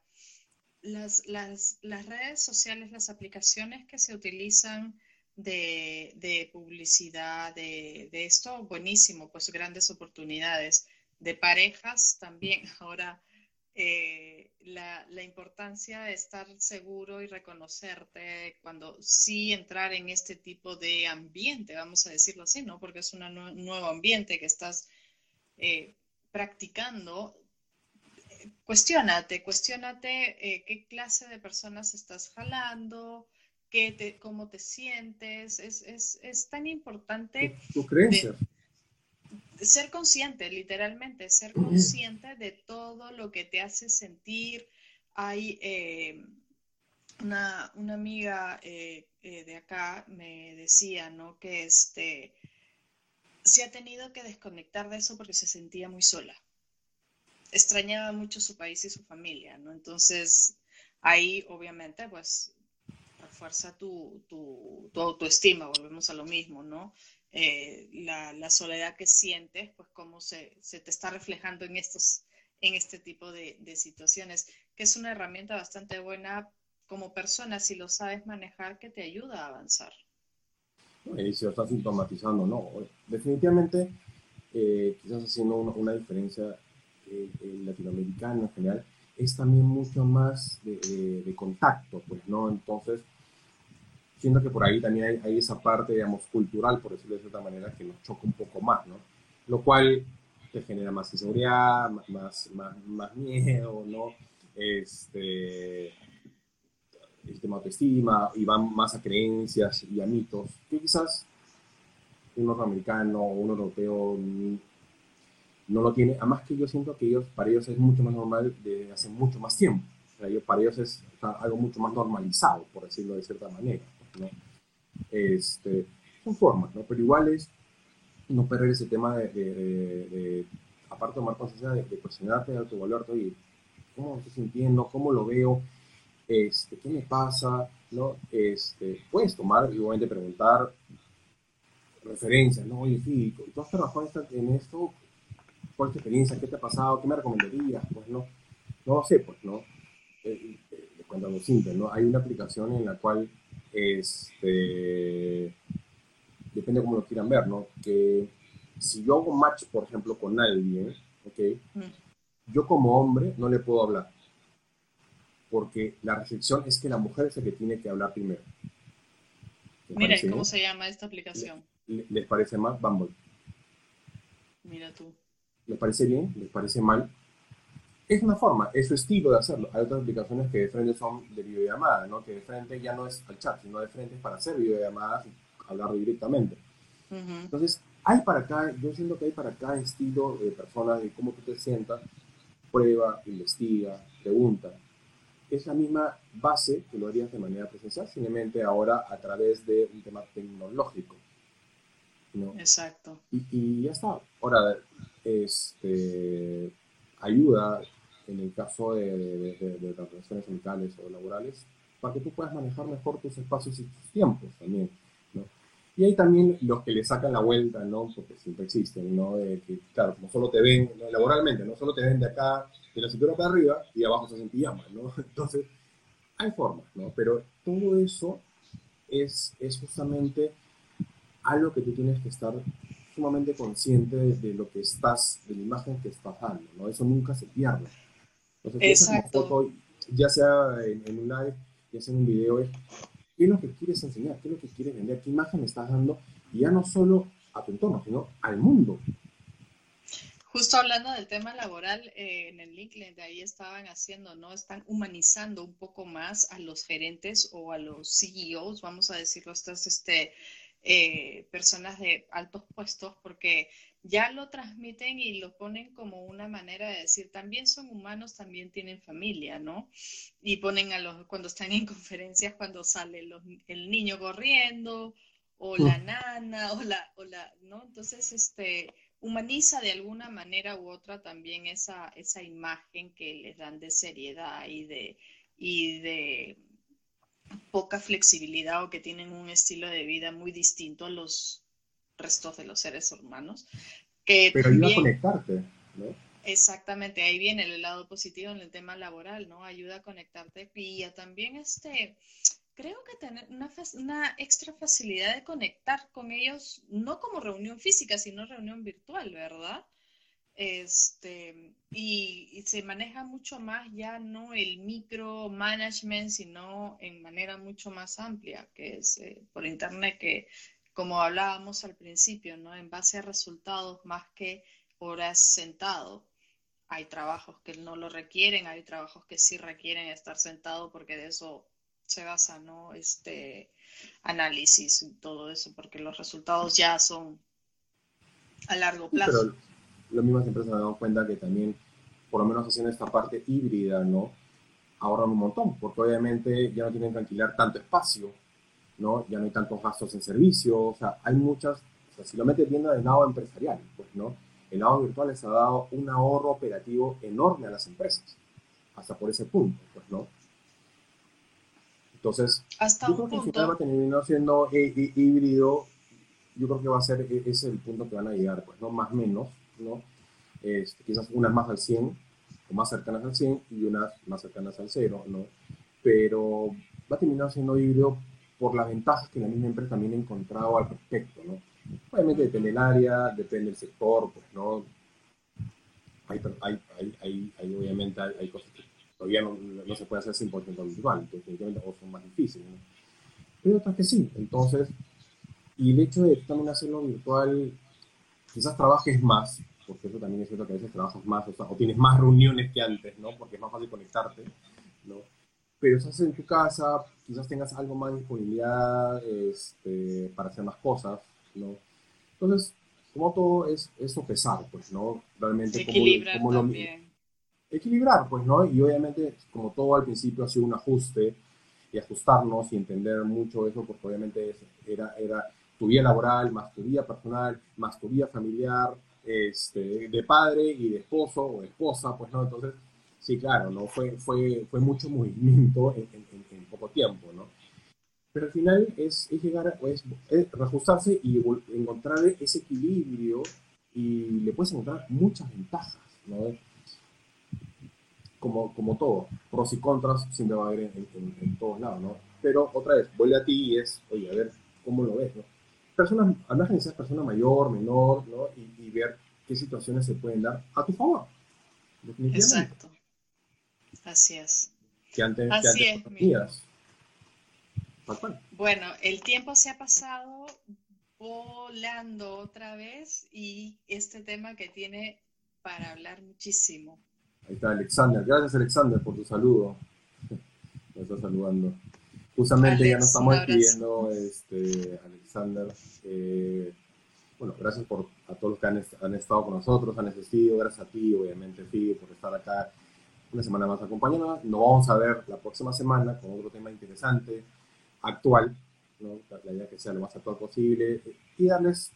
las, las, las redes sociales, las aplicaciones que se utilizan de, publicidad, de, esto, buenísimo, pues grandes oportunidades. De parejas también, ahora eh, la, importancia de estar seguro y reconocerte cuando sí entrar en este tipo de ambiente, vamos a decirlo así, ¿no? Porque es un nuevo ambiente que estás eh, practicando. Cuestiónate, cuestiónate eh, qué clase de personas estás jalando, qué te, cómo te sientes. Es, es, es tan importante. Tu, creencia ser consciente, literalmente, ser consciente de todo lo que te hace sentir. Hay eh, una, amiga eh, eh, de acá me decía, ¿no? Que este, se ha tenido que desconectar de eso porque se sentía muy sola. Extrañaba mucho su país y su familia, ¿no? Entonces, ahí obviamente, pues, refuerza tu, tu, tu autoestima, volvemos a lo mismo, ¿no? Eh, la, soledad que sientes, pues cómo se, te está reflejando en, estos, en este tipo de, situaciones, que es una herramienta bastante buena como persona, si lo sabes manejar, que te ayuda a avanzar. Y si lo estás sintomatizando, no. Definitivamente, eh, quizás haciendo una, diferencia, eh, el latinoamericano en general es también mucho más de contacto, pues, ¿no? Entonces, siento que por ahí también hay, esa parte, digamos, cultural, por decirlo de cierta manera, que nos choca un poco más, ¿no? Lo cual te genera más inseguridad, más, más, más miedo, ¿no? Este, el tema de autoestima, y van más a creencias y a mitos, que quizás un norteamericano o un europeo no lo tiene, además que yo siento que ellos, para ellos es mucho más normal desde hace mucho más tiempo. para ellos es algo mucho más normalizado, por decirlo de cierta manera. ¿No? Este, son formas, ¿no? Pero igual es no perder ese tema de, de, aparte de tomar conciencia, de, de cuestionarte, de autovalorarte, oye, ¿cómo estoy sintiendo? ¿Cómo lo veo? Este, ¿Qué me pasa? ¿No? Este, puedes tomar y obviamente preguntar referencias, ¿no? Oye, sí, ¿tú has trabajado en esto? ¿Cuál es tu experiencia? ¿Qué te ha pasado? ¿Qué me recomendarías? Pues no, no sé, pues, ¿no? Eh, eh, cuando lo simple, ¿no? Hay una aplicación en la cual este, depende de cómo lo quieran ver, ¿no? Que si yo hago match, por ejemplo, con alguien, ¿ok? Mm. Yo como hombre no le puedo hablar, porque la recepción es que la mujer es la que tiene que hablar primero. Mira, ¿cómo se llama esta aplicación? ¿Les parece mal? Bumble. Mira tú. ¿Les parece bien? ¿Les parece mal? Es una forma, es su estilo de hacerlo. Hay otras aplicaciones que de frente son de videollamada, ¿no? Que de frente ya no es al chat, sino de frente es para hacer videollamadas y hablar directamente. Entonces, hay para cada, yo siento que hay para cada estilo de persona, de cómo tú te sientas, prueba, investiga, pregunta. Es la misma base que lo harías de manera presencial, simplemente ahora a través de un tema tecnológico. Exacto. Y, ya está. Ahora, este, ayuda en el caso de, de, las relaciones amicales o laborales para que tú puedas manejar mejor tus espacios y tus tiempos también. Y hay también los que le sacan la vuelta, ¿no? Porque siempre existen, ¿no? De que, claro, como solo te ven laboralmente, no solo te ven de acá, de la cintura para arriba y abajo se hacen pijama, ¿no? Entonces, hay formas, ¿no? Pero todo eso es, es justamente algo que tú tienes que estar sumamente consciente de, lo que estás, de la imagen que estás dando, ¿no? Eso nunca se pierde. Entonces, Exacto. ya sea en, en, un live, ya sea en un video, es qué es lo que quieres enseñar, qué es lo que quieres vender, qué imagen estás dando, y ya no solo a tu entorno, sino al mundo. Justo hablando del tema laboral, eh, en el LinkedIn de ahí estaban haciendo, ¿no? Están humanizando un poco más a los gerentes o a los CEOs, vamos a decirlo, estas este, eh, personas de altos puestos, porque ya lo transmiten y lo ponen como una manera de decir, también son humanos, también tienen familia, ¿no? Y ponen a los, cuando están en conferencias, cuando sale el niño corriendo, o la nana, o la, o la, ¿no? Entonces, este, humaniza de alguna manera u otra también esa, esa imagen que les dan de seriedad y de, y de poca flexibilidad o que tienen un estilo de vida muy distinto a los restos de los seres humanos. Que Pero ayuda a conectarte, ¿no? Exactamente, ahí viene el lado positivo en el tema laboral, ¿no? Ayuda a conectarte y también este, creo que tener una, una, extra facilidad de conectar con ellos, no como reunión física, sino reunión virtual, ¿verdad? Este, y, se maneja mucho más ya no el micromanagement, sino en manera mucho más amplia, que es eh, por internet, que como hablábamos al principio, ¿no? En base a resultados más que horas sentado. Hay trabajos que no lo requieren, hay trabajos que sí requieren estar sentado porque de eso se basa, ¿no? Este análisis y todo eso, porque los resultados ya son a largo plazo las mismas empresas se dan cuenta que también, por lo menos haciendo esta parte híbrida, ¿no? Ahorran un montón, porque obviamente ya no tienen que alquilar tanto espacio, ¿no? Ya no hay tantos gastos en servicio, o sea, hay muchas, o sea, si lo metes viendo del lado empresarial, pues, ¿no? El lado virtual les ha dado un ahorro operativo enorme a las empresas, hasta por ese punto, pues, ¿no? Entonces, hasta yo creo que final va a terminar siendo híbrido, yo creo que va a ser, ese es el punto que van a llegar, pues, ¿no? Más menos, ¿no? Este, quizás unas más al 100 o más cercanas al 100 y unas más cercanas al 0, ¿no? Pero va a terminar siendo híbrido por las ventajas que la misma empresa también ha encontrado al respecto, ¿no? Obviamente depende del área, depende del sector, pues, ¿no? Hay, hay, hay, hay obviamente hay, cosas que todavía no, no, se puede hacer 100% virtual, definitivamente, o son más difíciles, ¿no? Pero otras que sí, entonces, y el hecho de también hacerlo virtual quizás trabajes más, porque eso también es cierto que a veces trabajas más, o, tienes más reuniones que antes, ¿no? Porque es más fácil conectarte, ¿no? Pero estás en tu casa, quizás tengas algo más de disponibilidad este, para hacer más cosas, ¿no? Entonces, como todo es, es sopesar, pues, ¿no? Realmente, Equilibrar como, también. Equilibrar, pues, ¿no? Y obviamente, como todo al principio ha sido un ajuste y ajustarnos y entender mucho eso, porque obviamente era, era tu vida laboral, más tu vida personal, más tu vida familiar, este, de padre y de esposo o de esposa, pues no, entonces, sí, claro, ¿no? Fue, fue, fue mucho movimiento en, en, poco tiempo, ¿no? Pero al final es, es llegar, a, es, reajustarse y encontrar ese equilibrio y le puedes encontrar muchas ventajas, ¿no? Como, como todo, pros y contras siempre va a haber en, en todos lados, ¿no? Pero otra vez, vuelve a ti y es, oye, a ver, ¿cómo lo ves, no? personas, margen de ser persona mayor, menor, ¿no? Y, ver qué situaciones se pueden dar a tu favor. Exacto. Así es. Que antes, Así que antes es, Bueno, el tiempo se ha pasado volando otra vez y este tema que tiene para hablar muchísimo. Ahí está Alexander. Gracias Alexander por tu saludo. Me está saludando. Justamente ya nos estamos despidiendo, este, Alexander. Eh, bueno, gracias por, a todos los que han, han estado con nosotros, han asistido, gracias a ti, obviamente, Fi, por estar acá una semana más acompañándonos. Nos vamos a ver la próxima semana con otro tema interesante, actual, ¿no? la idea que sea lo más actual posible, y darles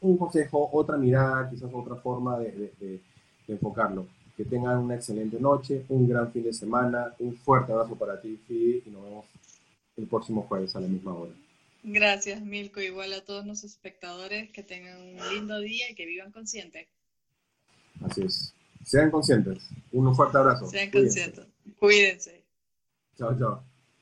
un consejo, otra mirada, quizás otra forma de, de enfocarlo. Que tengan una excelente noche, un gran fin de semana, un fuerte abrazo para ti, Fi, y nos vemos el próximo jueves a la misma hora. Gracias, Milko. Igual a todos nuestros espectadores, que tengan un lindo día y que vivan conscientes. Así es. Sean conscientes. Un fuerte abrazo. Sean conscientes. Cuídense. Chao, chao.